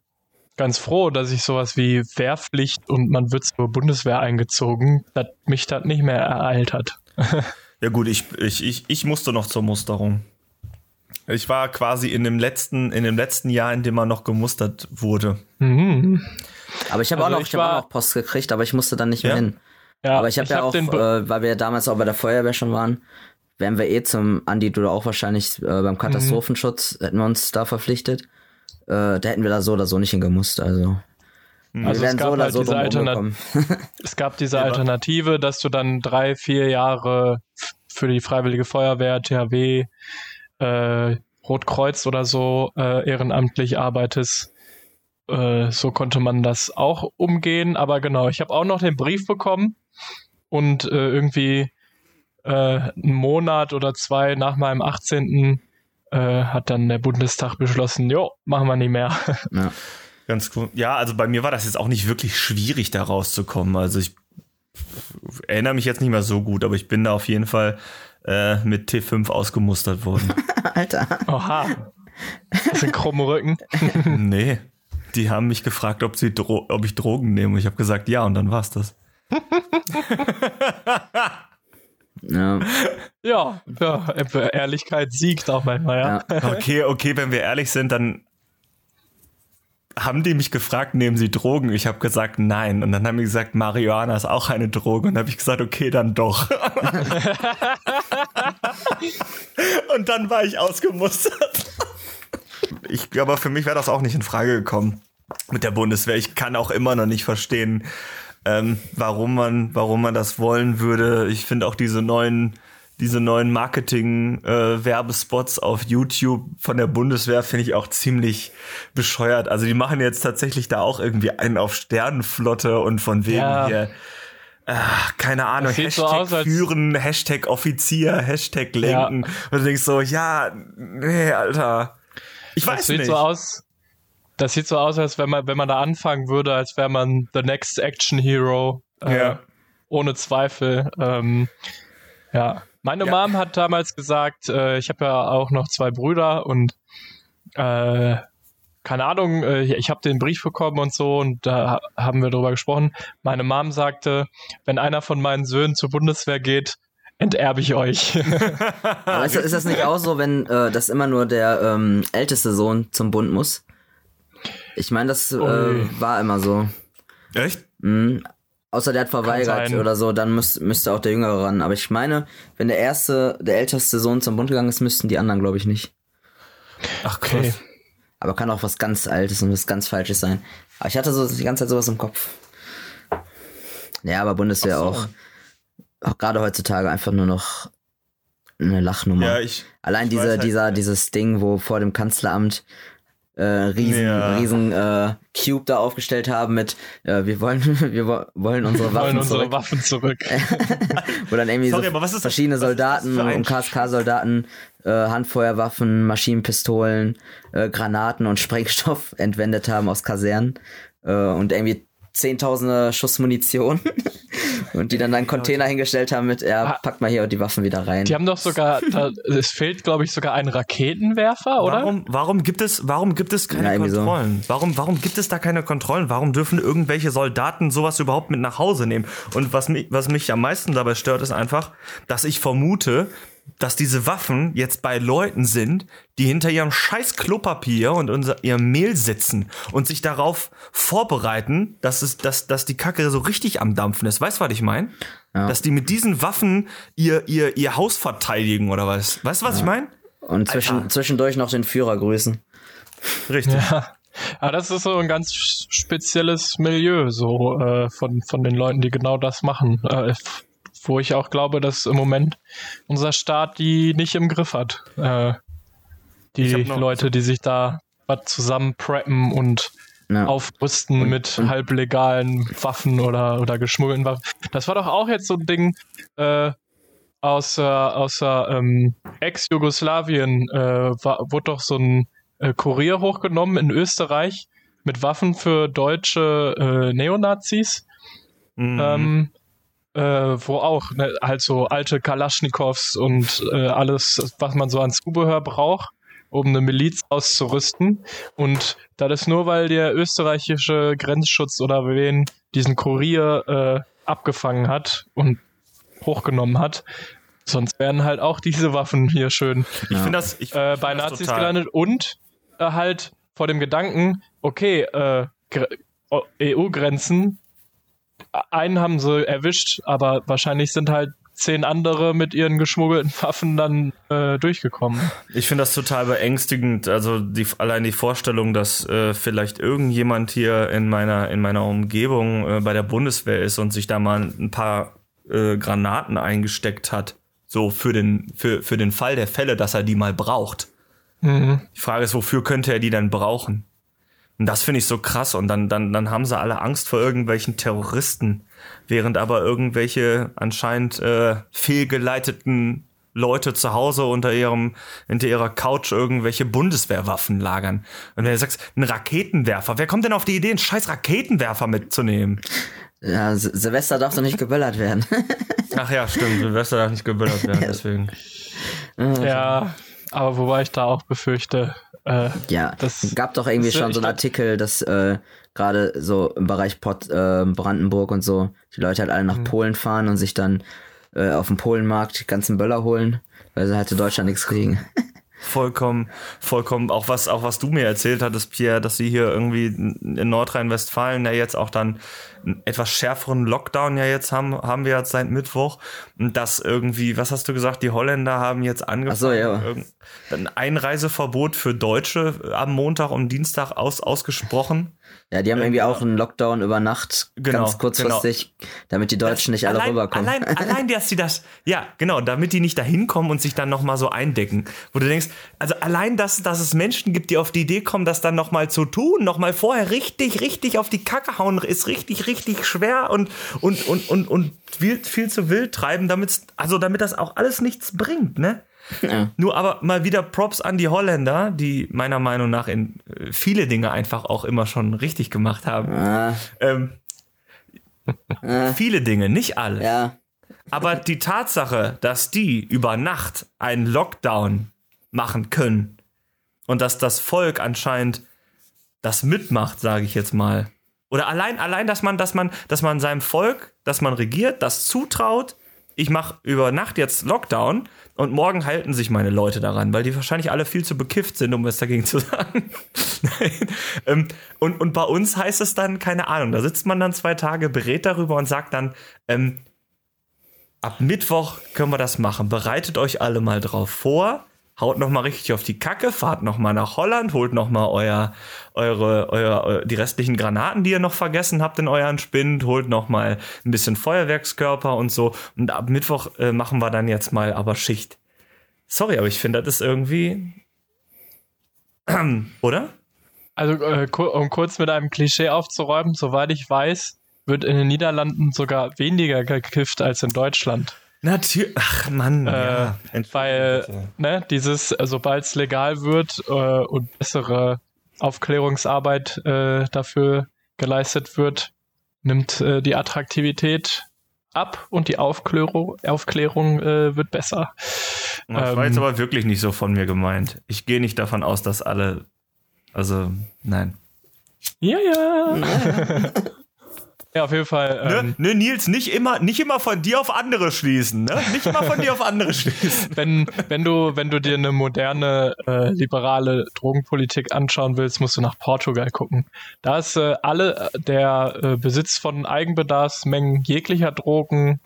ganz froh, dass ich sowas wie Wehrpflicht und man wird zur Bundeswehr eingezogen, dass mich das nicht mehr ereilt hat. *laughs* Ja gut, ich, ich, ich, ich musste noch zur Musterung. Ich war quasi in dem letzten, in dem letzten Jahr, in dem man noch gemustert wurde. Mhm. Aber ich habe Also auch, noch, ich ich hab war- auch noch Post gekriegt, aber ich musste dann nicht Ja? mehr hin. Ja, aber ich habe ja hab auch, äh, weil wir damals auch bei der Feuerwehr schon waren, wären wir eh zum, Andi, du auch wahrscheinlich äh, beim Katastrophenschutz, hätten wir uns da verpflichtet. Äh, da hätten wir da so oder so nicht hingemusst. Also, wir Also es wären gab so oder halt so diese Alternat-. *laughs* Es gab diese Ja, Alternative, dass du dann drei, vier Jahre für die Freiwillige Feuerwehr, THW, äh, Rotkreuz oder so äh, ehrenamtlich arbeitest. Äh, so konnte man das auch umgehen. Aber genau, ich habe auch noch den Brief bekommen und äh, irgendwie äh, einen Monat oder zwei nach meinem 18. Äh, hat dann der Bundestag beschlossen, jo, machen wir nicht mehr. *laughs* Ja. Ganz cool. Ja, also bei mir war das jetzt auch nicht wirklich schwierig, da rauszukommen. Also ich erinnere mich jetzt nicht mehr so gut, aber ich bin da auf jeden Fall äh, mit T5 ausgemustert worden. *laughs* Alter. Oha. Das sind krumme Rücken. *laughs* nee. Die haben mich gefragt, ob, sie Dro ob ich Drogen nehme. Ich habe gesagt, ja, und dann war's das. Ja. Ja, ja, Ehrlichkeit siegt auch manchmal, ja. Ja. Okay, okay, wenn wir ehrlich sind, dann haben die mich gefragt, nehmen sie Drogen? Ich habe gesagt, nein. Und dann haben die gesagt, Marihuana ist auch eine Droge. Und dann habe ich gesagt, okay, dann doch. *laughs* Und dann war ich ausgemustert. Ich, aber für mich wäre das auch nicht in Frage gekommen mit der Bundeswehr. Ich kann auch immer noch nicht verstehen, ähm, warum man, warum man das wollen würde. Ich finde auch diese neuen, diese neuen Marketing-Werbespots auf YouTube von der Bundeswehr finde ich auch ziemlich bescheuert. Also die machen jetzt tatsächlich da auch irgendwie einen auf Sternenflotte und von wegen Ja. hier ach, keine Ahnung, Hashtag so aus, führen, Hashtag Offizier, Hashtag lenken. Und du denkst so, ja, nee, Alter. Ich weiß Das sieht nicht. so aus. Das sieht so aus, als wenn man, wenn man da anfangen würde, als wäre man the next Action Hero. Äh, Ja. Ohne Zweifel. Ähm, ja. Meine Ja. Mom hat damals gesagt, äh, ich habe ja auch noch zwei Brüder und äh, keine Ahnung, äh, ich habe den Brief bekommen und so und da ha- haben wir drüber gesprochen. Meine Mom sagte, wenn einer von meinen Söhnen zur Bundeswehr geht, enterbe ich euch. *laughs* Aber ist, ist das nicht auch so, wenn äh, das immer nur der ähm, älteste Sohn zum Bund muss? Ich meine, das äh, war immer so. Echt? Mhm. Außer der hat verweigert oder so, dann müsst, müsste auch der Jüngere ran. Aber ich meine, wenn der erste, der älteste Sohn zum Bund gegangen ist, müssten die anderen, glaube ich, nicht. Ach, krass. Okay. Aber kann auch was ganz Altes und was ganz Falsches sein. Aber ich hatte so die ganze Zeit sowas im Kopf. Ja, aber Bundeswehr so. auch, auch gerade heutzutage einfach nur noch eine Lachnummer. Ja, ich. Allein ich diese, halt- dieser, dieses Ding, wo vor dem Kanzleramt äh, riesen, Ja. riesen äh, Cube da aufgestellt haben mit, äh, wir wollen, *laughs* wir wo- wollen unsere Wir Waffen wollen unsere zurück. Waffen zurück. *laughs* Wo dann irgendwie Sorry, so aber was ist- verschiedene das Soldaten und KSK-Soldaten äh, Handfeuerwaffen, Maschinenpistolen, äh, Granaten und Sprengstoff *laughs* entwendet haben aus Kasernen äh, und irgendwie zehntausende Schuss Munition *laughs* und die dann einen Container hingestellt haben mit, ja, Ah. packt mal hier die Waffen wieder rein. Die haben doch sogar, *laughs* da, es fehlt, glaube ich, sogar ein Raketenwerfer, oder? Warum, warum gibt es, warum gibt es keine Ja, irgendwie so. Kontrollen? Warum, warum gibt es da keine Kontrollen? Warum dürfen irgendwelche Soldaten sowas überhaupt mit nach Hause nehmen? Und was mich, was mich am meisten dabei stört, ist einfach, dass ich vermute, dass diese Waffen jetzt bei Leuten sind, die hinter ihrem scheiß Klopapier und unser, ihrem Mehl sitzen und sich darauf vorbereiten, dass es, dass, dass die Kacke so richtig am Dampfen ist. Weißt du, was ich meine? Ja. Dass die mit diesen Waffen ihr, ihr, ihr Haus verteidigen oder was? Weißt du, was ich meine? Und zwischen, Alter. zwischendurch noch den Führer grüßen. Richtig. Ja. Aber das ist so ein ganz spezielles Milieu, so äh, von, von den Leuten, die genau das machen. Äh, wo ich auch glaube, dass im Moment unser Staat die nicht im Griff hat. Äh, die Leute, die sich da was zusammen preppen und Ja. aufrüsten mit und- halblegalen Waffen oder, oder geschmuggelten Waffen. Das war doch auch jetzt so ein Ding äh, aus, äh, aus äh, ähm, Ex-Jugoslawien, äh, war, wurde doch so ein äh, Kurier hochgenommen in Österreich mit Waffen für deutsche äh, Neonazis, Mhm. ähm, äh, wo auch ne, halt so alte Kalaschnikows und äh, alles, was man so an Zubehör braucht, um eine Miliz auszurüsten. Und das ist nur, weil der österreichische Grenzschutz oder wen diesen Kurier äh, abgefangen hat und hochgenommen hat. Sonst wären halt auch diese Waffen hier schön Ich finde das, ich äh, bei das Nazis total- gelandet und äh, halt vor dem Gedanken, okay, äh, EU-Grenzen, einen haben sie erwischt, aber wahrscheinlich sind halt zehn andere mit ihren geschmuggelten Waffen dann äh, durchgekommen. Ich finde das total beängstigend. Also die, allein die Vorstellung, dass äh, vielleicht irgendjemand hier in meiner, in meiner Umgebung äh, bei der Bundeswehr ist und sich da mal ein paar äh, Granaten eingesteckt hat. So für den, für, für den Fall der Fälle, dass er die mal braucht. Mhm. Die Frage ist, wofür könnte er die dann brauchen? Und das finde ich so krass. Und dann, dann, dann haben sie alle Angst vor irgendwelchen Terroristen, während aber irgendwelche anscheinend äh, fehlgeleiteten Leute zu Hause unter ihrem, hinter ihrer Couch irgendwelche Bundeswehrwaffen lagern. Und wenn du sagst, ein Raketenwerfer, wer kommt denn auf die Idee, einen scheiß Raketenwerfer mitzunehmen? Ja, Sil- Silvester darf doch nicht geböllert werden. *laughs* Ach ja, stimmt, Silvester darf nicht geböllert werden, deswegen. Ja, aber wobei ich da auch befürchte, äh, Ja, Das- gab doch irgendwie schon so einen Artikel, dass äh, gerade so im Bereich Pott, äh, Brandenburg und so die Leute halt alle Mhm. nach Polen fahren und sich dann äh, auf dem Polenmarkt die ganzen Böller holen, weil sie halt in Deutschland nichts kriegen. Vollkommen, vollkommen, auch was, auch was du mir erzählt hattest, Pierre, dass sie hier irgendwie in Nordrhein-Westfalen ja jetzt auch dann einen etwas schärferen Lockdown ja jetzt haben, haben wir jetzt seit Mittwoch. Und dass irgendwie, was hast du gesagt, die Holländer haben jetzt angefangen, so, ja. ein Einreiseverbot für Deutsche am Montag und Dienstag aus, ausgesprochen. Ja, die haben irgendwie auch einen Lockdown über Nacht, Genau, ganz kurzfristig, damit die Deutschen nicht alle allein, rüberkommen. Allein, allein, dass sie das, ja, genau, damit die nicht da hinkommen und sich dann nochmal so eindecken. Wo du denkst, also allein, dass, dass es Menschen gibt, die auf die Idee kommen, das dann nochmal zu tun, nochmal vorher richtig, richtig auf die Kacke hauen, ist richtig, richtig schwer und, und, und, und, und viel, viel zu wild treiben, damit, also damit das auch alles nichts bringt, ne? Ja. Nur aber mal wieder Props an die Holländer, die meiner Meinung nach in äh, viele Dinge einfach auch immer schon richtig gemacht haben. Ah. Ähm, ah. Viele Dinge, nicht alle. Ja. Aber die Tatsache, dass die über Nacht einen Lockdown machen können und dass das Volk anscheinend das mitmacht, sage ich jetzt mal. Oder allein, allein, dass man, dass man, dass man seinem Volk, dass man regiert, das zutraut, ich mache über Nacht jetzt Lockdown und morgen halten sich meine Leute daran, weil die wahrscheinlich alle viel zu bekifft sind, um was dagegen zu *laughs* sagen. ähm, und, und bei uns heißt es dann, keine Ahnung, da sitzt man dann zwei Tage, berät darüber und sagt dann, ähm, ab Mittwoch können wir das machen. Bereitet euch alle mal drauf vor haut noch mal richtig auf die Kacke, fahrt noch mal nach Holland, holt noch mal euer, eure, euer, die restlichen Granaten, die ihr noch vergessen habt in euren Spind, holt noch mal ein bisschen Feuerwerkskörper und so. Und ab Mittwoch äh, machen wir dann jetzt mal aber Schicht. Sorry, aber ich finde, das ist irgendwie, *clears throat* oder? Also, äh, um kurz mit einem Klischee aufzuräumen, soweit ich weiß, wird in den Niederlanden sogar weniger gekifft als in Deutschland. Natürlich. Ach Mann. Äh, ja. Weil, ne, dieses, sobald es legal wird äh, und bessere Aufklärungsarbeit äh, dafür geleistet wird, nimmt äh, die Attraktivität ab und die Aufklärung, Aufklärung äh, wird besser. Das ähm, war jetzt ähm, aber wirklich nicht so von mir gemeint. Ich gehe nicht davon aus, dass alle. Also, nein. Ja, ja. *laughs* *laughs* ja. Auf jeden Fall. Ne? Ähm, ne, Nils, nicht immer, nicht immer von dir auf andere schließen, ne? Nicht immer von dir auf andere schließen. *laughs* Wenn, wenn du, wenn du dir eine moderne, äh, liberale Drogenpolitik anschauen willst, musst du nach Portugal gucken. Da ist äh, alle, der äh, Besitz von Eigenbedarfsmengen jeglicher Drogen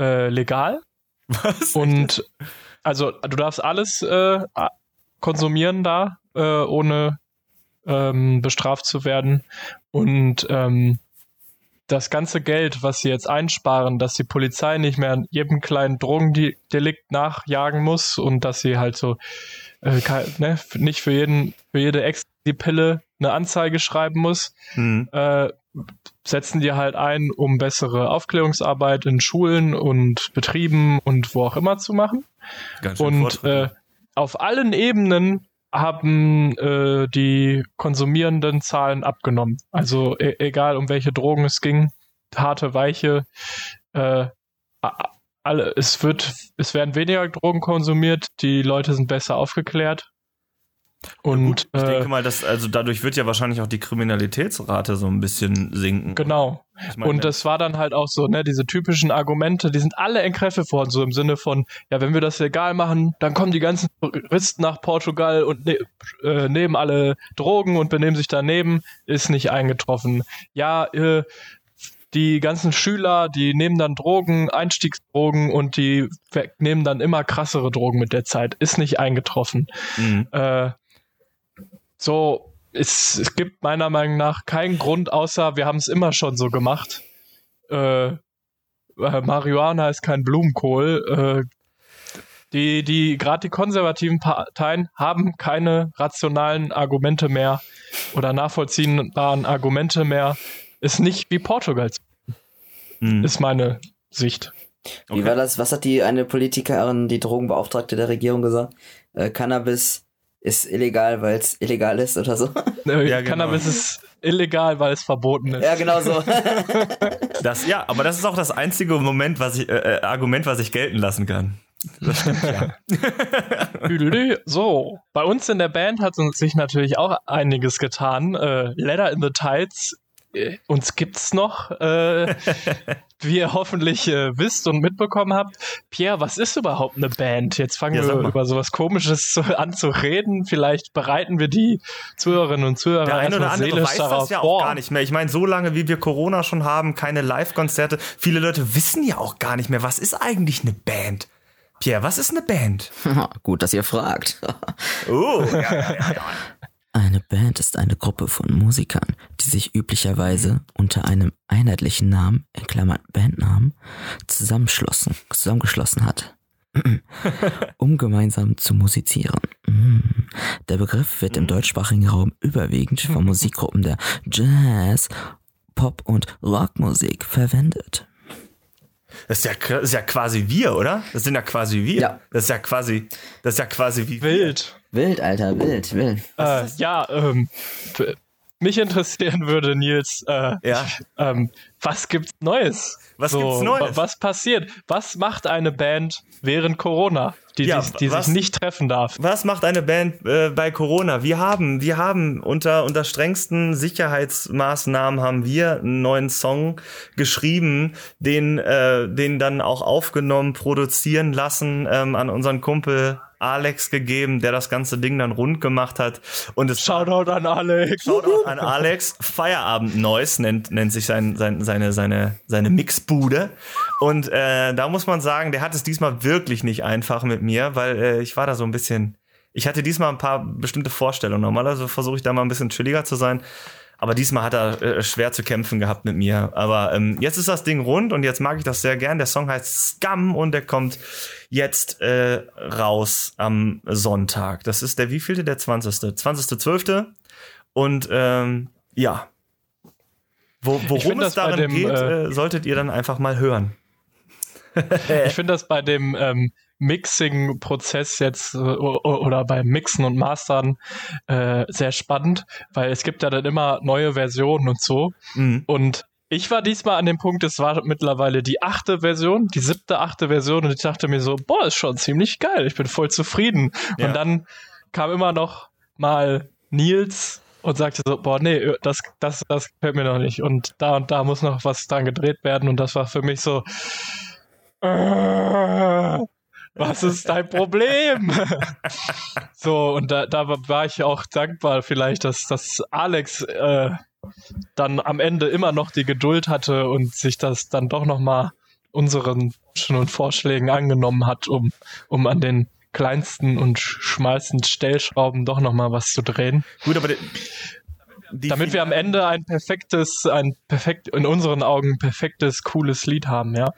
äh, legal. Was? Und also du darfst alles äh, konsumieren da, äh, ohne ähm, bestraft zu werden. Und ähm, das ganze Geld, was sie jetzt einsparen, dass die Polizei nicht mehr jedem kleinen Drogendelikt nachjagen muss und dass sie halt so äh, ne, nicht für jeden, für jede extra Pille eine Anzeige schreiben muss, mhm. äh, setzen die halt ein, um bessere Aufklärungsarbeit in Schulen und Betrieben und wo auch immer zu machen. Ganz und äh, auf allen Ebenen haben äh, die konsumierenden Zahlen abgenommen. Also e egal um welche Drogen es ging, harte, weiche, äh, alle, es wird, es werden weniger Drogen konsumiert, die Leute sind besser aufgeklärt. Und ja, ich äh, denke mal, dass also dadurch wird ja wahrscheinlich auch die Kriminalitätsrate so ein bisschen sinken. Genau. Ich mein, und das war dann halt auch so, ne, diese typischen Argumente, die sind alle entkräftet worden, so im Sinne von, ja, wenn wir das legal machen, dann kommen die ganzen Touristen nach Portugal und ne, äh, nehmen alle Drogen und benehmen sich daneben, ist nicht eingetroffen. Ja, äh, die ganzen Schüler, die nehmen dann Drogen, Einstiegsdrogen und die nehmen dann immer krassere Drogen mit der Zeit. Ist nicht eingetroffen. Mhm. Äh, so, es, es gibt meiner Meinung nach keinen Grund, außer wir haben es immer schon so gemacht. Äh, äh, Marihuana ist kein Blumenkohl. Äh, die, die, gerade die konservativen Parteien haben keine rationalen Argumente mehr oder nachvollziehbaren Argumente mehr. Ist nicht wie Portugal. Hm. Ist meine Sicht. Wie war das? Was hat die eine Politikerin, die Drogenbeauftragte der Regierung gesagt? Äh, Cannabis ist illegal, weil es illegal ist oder so. *laughs* Ja, genau. Cannabis ist illegal, weil es verboten ist. Ja, genau so. *laughs* das, ja, aber das ist auch das einzige Moment, was ich, äh, äh Argument, was ich gelten lassen kann. Das stimmt, ja. *laughs* so, bei uns in der Band hat sich natürlich auch einiges getan. Äh, Leather in the Tides uns gibt's noch, äh, *laughs* wie ihr hoffentlich äh, wisst und mitbekommen habt. Pierre, was ist überhaupt eine Band? Jetzt fangen ja, wir über sowas Komisches zu, an zu reden. Vielleicht bereiten wir die Zuhörerinnen und Zuhörer Der eine oder andere weiß das ja vor. auch gar nicht mehr. Ich meine, so lange wie wir Corona schon haben, keine Live-Konzerte. Viele Leute wissen ja auch gar nicht mehr, was ist eigentlich eine Band? Pierre, was ist eine Band? *laughs* Gut, dass ihr fragt. oh, ja, ja, ja. *laughs* Eine Band ist eine Gruppe von Musikern, die sich üblicherweise unter einem einheitlichen Namen, in Klammern Bandnamen, zusammenschlossen, zusammengeschlossen hat. *laughs* um gemeinsam zu musizieren. Mm. Der Begriff wird im deutschsprachigen Raum überwiegend von *laughs* Musikgruppen der Jazz, Pop- und Rockmusik verwendet. Das ist ja, das ist ja quasi wir, oder? Das sind ja quasi wir. Ja. Das ist ja quasi, das ist ja quasi wie Wild. Wild, Alter, wild, wild. Äh, ja, ähm, mich interessieren würde, Nils, äh, Ja. ähm, was gibt's Neues? Was gibt's Neues? wa- Was passiert? Was macht eine Band während Corona, die, Ja, sich, die was- sich nicht treffen darf? Was macht eine Band äh, bei Corona? Wir haben, wir haben unter, unter strengsten Sicherheitsmaßnahmen haben wir einen neuen Song geschrieben, den, äh, den dann auch aufgenommen, produzieren lassen, ähm, an unseren Kumpel Alex gegeben, der das ganze Ding dann rund gemacht hat. Und es Shoutout an Alex. Shoutout an Alex. Feierabend Noise nennt, nennt sich sein, sein, seine, seine, seine Mixbude. Und äh, da muss man sagen, der hat es diesmal wirklich nicht einfach mit mir, weil äh, ich war da so ein bisschen. Ich hatte diesmal ein paar bestimmte Vorstellungen. Normalerweise versuche ich da mal ein bisschen chilliger zu sein. Aber diesmal hat er äh, schwer zu kämpfen gehabt mit mir. Aber ähm, jetzt ist das Ding rund und jetzt mag ich das sehr gern. Der Song heißt Scum und der kommt jetzt äh, raus am Sonntag. Das ist der wievielte? Der 20. 20.12. Und ähm, ja. Wo, worum find es darin dem, geht, äh, äh, solltet ihr dann einfach mal hören. Ich finde das bei dem ähm, Mixing-Prozess jetzt äh, oder beim Mixen und Mastern äh, sehr spannend, weil es gibt ja dann immer neue Versionen und so. Mhm. Und ich war diesmal an dem Punkt, es war mittlerweile die achte Version, die siebte, achte Version und ich dachte mir so, boah, ist schon ziemlich geil, ich bin voll zufrieden. Ja. Und dann kam immer noch mal Nils und sagte so, boah, nee, das, das, das gefällt mir noch nicht. Und da und da muss noch was dran gedreht werden. Und das war für mich so, äh, was ist dein Problem? *laughs* so, und da, da war ich auch dankbar vielleicht, dass, dass Alex äh, dann am Ende immer noch die Geduld hatte und sich das dann doch noch mal unseren Wünschen und Vorschlägen angenommen hat, um, um an den kleinsten und sch- schmalsten Stellschrauben doch noch mal was zu drehen. Gut, aber die Damit wir am Ende ein perfektes, ein perfekt, in unseren Augen perfektes, cooles Lied haben, ja.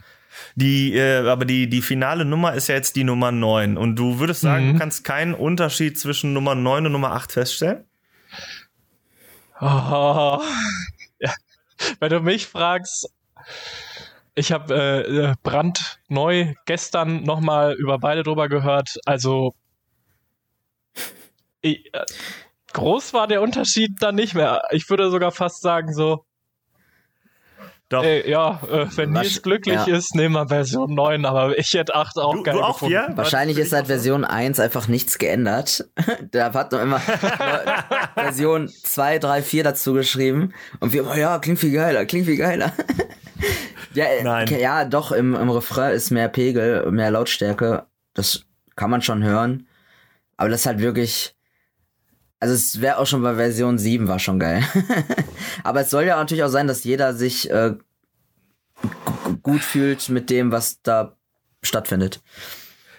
Die, äh, aber die, die finale Nummer ist ja jetzt die Nummer 9. Und du würdest sagen, Mhm. du kannst keinen Unterschied zwischen Nummer 9 und Nummer 8 feststellen? Oh, ja. Wenn du mich fragst, ich habe äh, äh, brandneu gestern nochmal über beide drüber gehört. Also ich, äh, groß war der Unterschied dann nicht mehr. Ich würde sogar fast sagen so, Doch. ey, ja, äh, wenn Nils glücklich ja. ist, nehmen wir Version 9, aber ich hätte 8 auch du, geil du auch gefunden. hier? Wahrscheinlich ist seit Version 1 einfach nichts geändert. *laughs* Da hat noch immer *laughs* Version 2, 3, 4 dazu geschrieben. Und wir immer, ja, klingt viel geiler, klingt viel geiler. *laughs* ja, äh, Nein. ja, doch, im, im Refrain ist mehr Pegel, mehr Lautstärke. Das kann man schon hören. Aber das ist halt wirklich. Also es wäre auch schon bei Version 7 war schon geil. *laughs* Aber es soll ja natürlich auch sein, dass jeder sich äh, gut fühlt mit dem, was da stattfindet.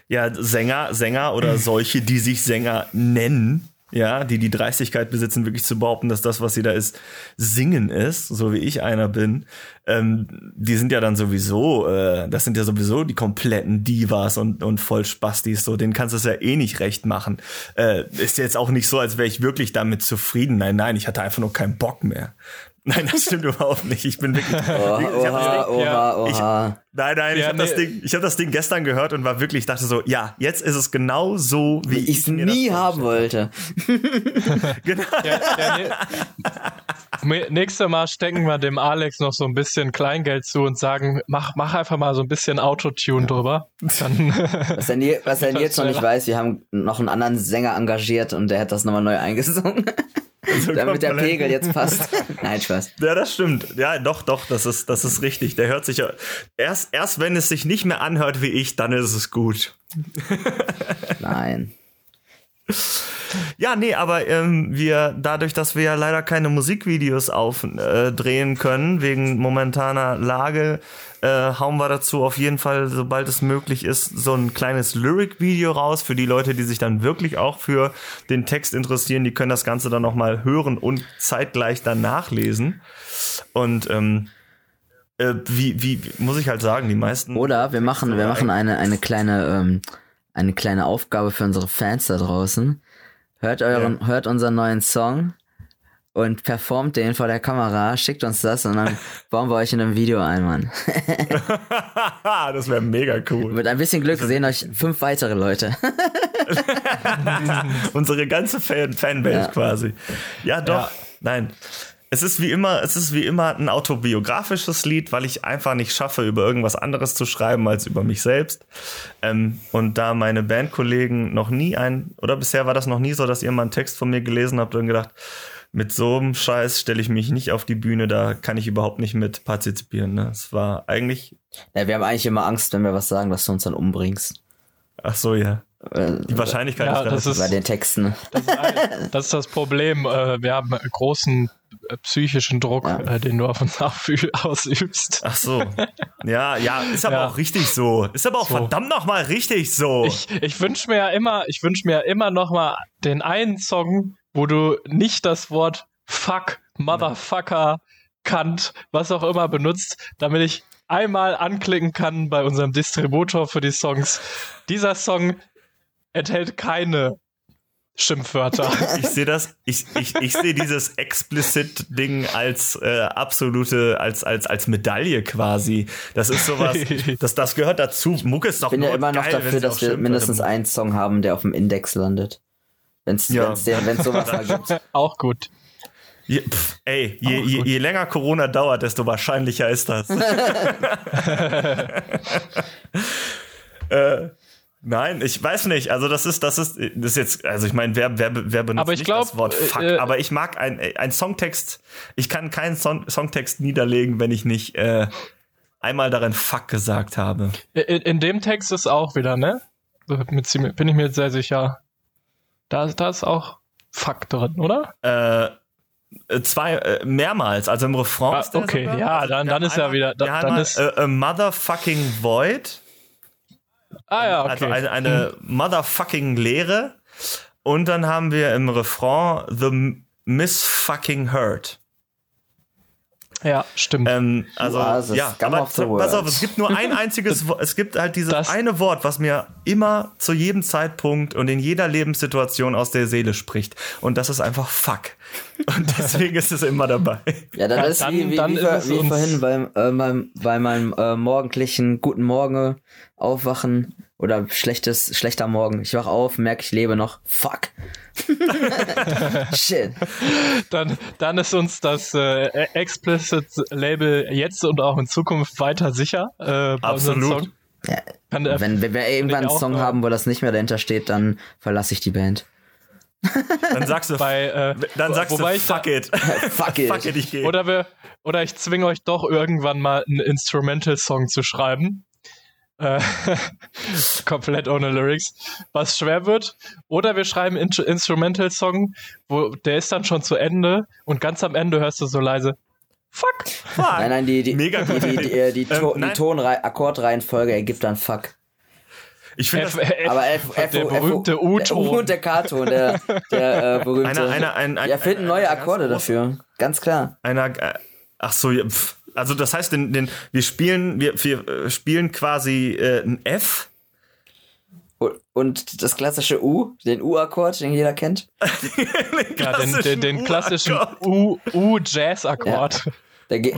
Ja, Sänger, Sänger oder solche, die sich Sänger nennen, ja, die die Dreistigkeit besitzen, wirklich zu behaupten, dass das, was sie da ist, singen ist, so wie ich einer bin, ähm, die sind ja dann sowieso, äh, das sind ja sowieso die kompletten Divas und, und Vollspastis, so, denen kannst du es ja eh nicht recht machen. Äh, ist jetzt auch nicht so, als wäre ich wirklich damit zufrieden. Nein, nein, ich hatte einfach nur keinen Bock mehr. Nein, das stimmt überhaupt nicht. Ich bin wirklich. Oha, ich das oha, Ding, oha, ja, oha. Nein, nein, ich Ja, habe das, nee. Ding, ich hab das Ding gestern gehört und war wirklich, dachte so, ja, jetzt ist es genau so, wie, Wie ich es das nie haben wollte. *laughs* *laughs* Genau. Ja, ja, ne, nächste Mal stecken wir dem Alex noch so ein bisschen Kleingeld zu und sagen, mach, mach einfach mal so ein bisschen Autotune drüber. Dann, *laughs* Was er, nie, was er Das jetzt noch nicht weiß, wir haben noch einen anderen Sänger engagiert und der hat das nochmal neu eingesungen. So damit der. Pegel jetzt passt. *laughs* Nein, Spaß. Ja, das stimmt. Ja, doch, doch, das ist, das ist richtig. Der hört sich ja. Erst, erst wenn es sich nicht mehr anhört wie ich, dann ist es gut. Nein. Ja, nee, aber ähm, wir, dadurch, dass wir ja leider keine Musikvideos aufdrehen äh, können, wegen momentaner Lage, äh, hauen wir dazu auf jeden Fall, sobald es möglich ist, so ein kleines Lyric-Video raus für die Leute, die sich dann wirklich auch für den Text interessieren. Die können das Ganze dann nochmal hören und zeitgleich dann nachlesen. Und ähm, äh, wie, wie, muss ich halt sagen, die meisten. Oder wir machen, wir machen eine, eine kleine, ähm, eine kleine Aufgabe für unsere Fans da draußen. Hört euren, hört unseren neuen Song und performt den vor der Kamera, schickt uns das und dann *laughs* bauen wir euch in einem Video ein, Mann. *laughs* das wäre mega cool. Mit ein bisschen Glück sehen euch fünf weitere Leute. *laughs* Unsere ganze Fan Fanbase Ja. quasi. Ja, doch. Ja. Nein. Es ist wie immer, es ist wie immer ein autobiografisches Lied, weil ich einfach nicht schaffe, über irgendwas anderes zu schreiben als über mich selbst. Ähm, und da meine Bandkollegen noch nie ein, oder bisher war das noch nie so, dass ihr mal einen Text von mir gelesen habt und gedacht, mit so einem Scheiß stelle ich mich nicht auf die Bühne, da kann ich überhaupt nicht mit partizipieren. Ne? Es war eigentlich, Ja, wir haben eigentlich immer Angst, wenn wir was sagen, dass du uns dann umbringst. ach so, ja. Die Wahrscheinlichkeit Ja, ist das ist- bei den Texten. Das ist, ein- *laughs* das ist das Problem. Äh, Wir haben großen äh, psychischen Druck, Ja. äh, den du auf uns *laughs* ausübst. Ach so. Ja, ja, ist aber Ja. auch richtig so. Ist aber auch So. verdammt nochmal richtig so. Ich, ich wünsche mir ja immer, ich wünsche mir ja immer noch mal den einen Song, wo du nicht das Wort Fuck, Motherfucker, Kant, was auch immer benutzt, damit ich einmal anklicken kann bei unserem Distributor für die Songs. Dieser Song enthält keine Schimpfwörter. *laughs* Ich sehe das, ich, ich, ich sehe dieses Explicit-Ding als äh, absolute, als, als, als Medaille quasi. Das ist sowas, *laughs* das, das gehört dazu. Mucke ist doch Ich bin ja immer noch geil, wenn dafür, dass wir mindestens einen Song haben, der auf dem Index landet. Ja. wenn's, den, wenn's sowas mal gibt. *laughs* auch gut. Je, pff, ey, je, je, je länger Corona dauert, desto wahrscheinlicher ist das. äh, nein, ich weiß nicht. Also das ist, das ist, das ist jetzt, also ich meine, wer, wer, wer benutzt nicht glaub, das Wort Fuck? äh, aber ich mag ein, ein Songtext. Ich kann keinen Song, Songtext niederlegen, wenn ich nicht äh, einmal darin Fuck gesagt habe. In, in dem Text ist auch wieder, ne? Bin ich mir sehr sicher. Da, da ist auch Fuck drin, oder? Äh, äh, zwei äh, mehrmals, also im Refrain. Ah, okay, ja, dann- dann ist ja wieder- dann einmal, ist- äh, a motherfucking void. Ah ja, okay. Also eine, eine motherfucking Leere. Und dann haben wir im Refrain The Miss fucking Hurt. Ja, stimmt. Ähm, also, are the ja, aber pass auf, es gibt nur ein *laughs* einziges Wort, es gibt halt dieses Das- eine Wort, was mir immer zu jedem Zeitpunkt und in jeder Lebenssituation aus der Seele spricht. Und das ist einfach fuck. Und *laughs* deswegen ist es immer dabei. Ja, dann Ja, ist dann- wie, wie, dann wie, wie vorhin beim, äh, beim, bei meinem äh, morgendlichen Guten Morgen aufwachen oder schlechtes, schlechter Morgen. Ich wach auf, merke, ich lebe noch. Fuck. *laughs* Shit. Dann, dann ist uns das äh, Explicit-Label jetzt und auch in Zukunft weiter sicher. Äh, Absolut. Song. Ja, Kann, äh, wenn, wenn wir irgendwann einen auch, Song äh, haben, wo das nicht mehr dahinter steht, dann verlasse ich die Band. Dann sagst du, bei, äh, dann sagst wobei du ich da- fuck it. *laughs* *laughs* Fuck it. fuck it, ich gehe. Oder wir, oder ich zwinge euch doch irgendwann mal einen Instrumental-Song zu schreiben. Äh, *laughs* komplett ohne Lyrics, was schwer wird. Oder wir schreiben einen Int- Instrumental-Song, wo der ist dann schon zu Ende und ganz am Ende hörst du so leise Fuck. Fuck. Nein, nein, die, die, Mega die, die, die, äh, die, to Ähm, die Tonrei- Akkordreihenfolge ergibt dann Fuck. Ich finde Aber F, F, der F, berühmte Der U- U-Ton. und der K-Ton, der, der äh, berühmte. einer, einer, ein, ein, ja, finden neue Akkorde dafür. Ganz klar. Einer, äh, ach so, ja, pf. Also das heißt, den, den, wir spielen, wir, wir äh, spielen quasi äh, ein F. Und- das klassische U, den U-Akkord, den jeder kennt. *laughs* Ja, den, den, den klassischen U-Jazz-Akkord. Der ge-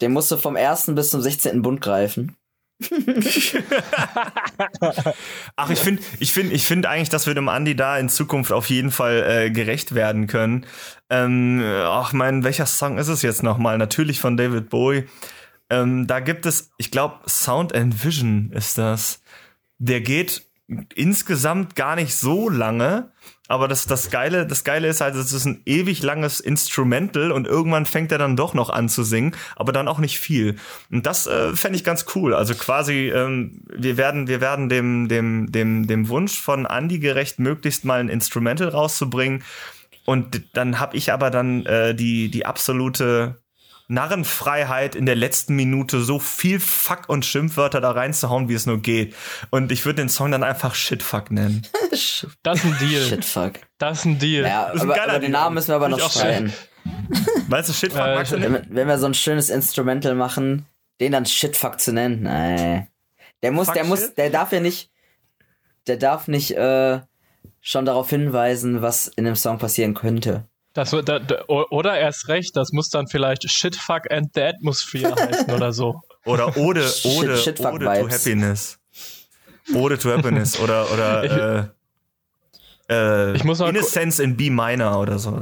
den musst du vom ersten bis zum 16. Bund greifen. *laughs* Ach, ich finde, ich finde, ich finde eigentlich, dass wir dem Andi da in Zukunft auf jeden Fall äh, gerecht werden können. Ähm, ach, mein, welcher Song ist es jetzt nochmal? Natürlich von David Bowie. Ähm, da gibt es, ich glaube, Sound and Vision ist das. Der geht insgesamt gar nicht so lange, aber das, das Geile, das Geile ist halt, es ist ein ewig langes Instrumental und irgendwann fängt er dann doch noch an zu singen, aber dann auch nicht viel. Und das äh, fände ich ganz cool. Also quasi, ähm, wir werden, wir werden dem, dem, dem, dem Wunsch von Andy gerecht, möglichst mal ein Instrumental rauszubringen. Und dann habe ich aber dann äh, die, die absolute Narrenfreiheit in der letzten Minute so viel Fuck und Schimpfwörter da reinzuhauen, wie es nur geht. Und ich würde den Song dann einfach Shitfuck nennen. Das ist ein Deal. Shit, fuck. Das ist ein Deal. Ja, ist ein aber, aber den. Namen müssen wir aber noch streiten. Weißt du, Shitfuck Äh, magst du Wenn, nicht? wir- wenn wir so ein schönes Instrumental machen, den dann Shitfuck zu nennen, nee. Der muss, Fuck der muss, shit? der darf ja nicht, der darf nicht äh, schon darauf hinweisen, was in dem Song passieren könnte. Das, da, da, oder erst recht, das muss dann vielleicht Shit, Fuck and the Atmosphere *laughs* heißen oder so. Oder Ode, Shit- Ode, Shitfuck Ode to. Happiness. Ode to Happiness oder, oder *laughs* äh, äh, Ich muss noch Innocence in B minor oder so.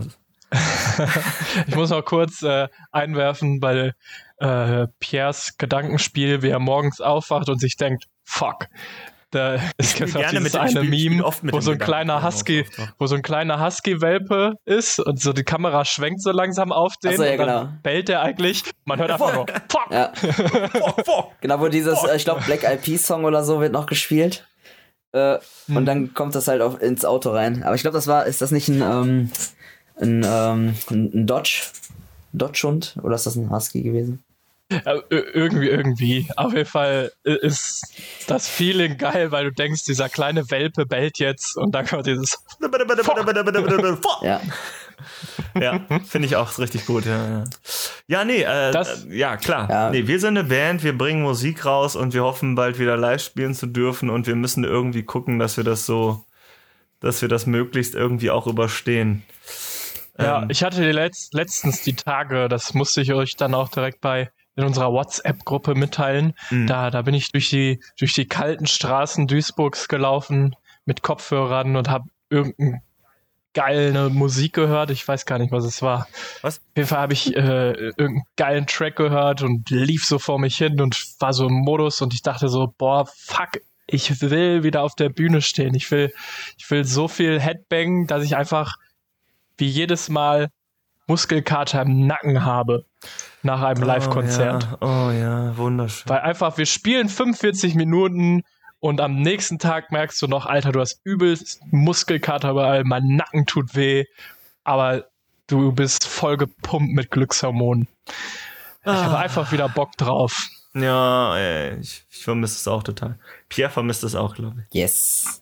*laughs* Ich muss noch kurz äh, einwerfen bei äh, Piers Gedankenspiel, wie er morgens aufwacht und sich denkt, fuck. Da *laughs* jetzt auch gerne dieses mit dem eine Spiel, ich Meme, oft mit wo dem so ein kleiner Husky, wo so ein kleiner Husky-Welpe ist und so die Kamera schwenkt so langsam auf den so, ja, und dann genau. bellt er eigentlich. Man hört einfach nur, *laughs* fuck. Ja. Genau, wo dieses, äh, ich glaube, Black Eyed Peas Song oder so wird noch gespielt. Äh, Hm. Und dann kommt das halt auch ins Auto rein. Aber ich glaube, das war, ist das nicht ein, ähm, ein, ähm, ein ein Dodge? Dodge-Hund? Oder ist das ein Husky gewesen? Äh, ir- irgendwie, irgendwie. Auf jeden Fall ist das Feeling geil, weil du denkst, dieser kleine Welpe bellt jetzt und dann kommt dieses *laughs* Ja. ja, finde ich auch richtig gut. Ja, ja. ja nee, äh, Das- äh, ja klar. Ja. Nee, wir sind eine Band, wir bringen Musik raus und wir hoffen bald wieder live spielen zu dürfen und wir müssen irgendwie gucken, dass wir das so, dass wir das möglichst irgendwie auch überstehen. Ja, Ähm, ich hatte die letz letztens die Tage, das musste ich euch dann auch direkt bei in unserer WhatsApp-Gruppe mitteilen. Mhm. Da, da bin ich durch die, durch die kalten Straßen Duisburgs gelaufen mit Kopfhörern und habe irgendeine geile Musik gehört. Ich weiß gar nicht, was es war. Was? Auf jeden Fall habe ich äh, irgendeinen geilen Track gehört und lief so vor mich hin und war so im Modus und ich dachte so, boah, fuck, ich will wieder auf der Bühne stehen. Ich will, ich will so viel Headbang, dass ich einfach wie jedes Mal Muskelkater im Nacken habe nach einem Live-Konzert. Oh ja, oh ja, wunderschön. Weil einfach, wir spielen 45 Minuten und am nächsten Tag merkst du noch, Alter, du hast übelst Muskelkater überall, mein Nacken tut weh, aber du bist voll gepumpt mit Glückshormonen. Ich habe einfach wieder Bock drauf. Ja, ey, ich, ich vermisse es auch total. Pierre vermisst es auch, glaube ich. Yes.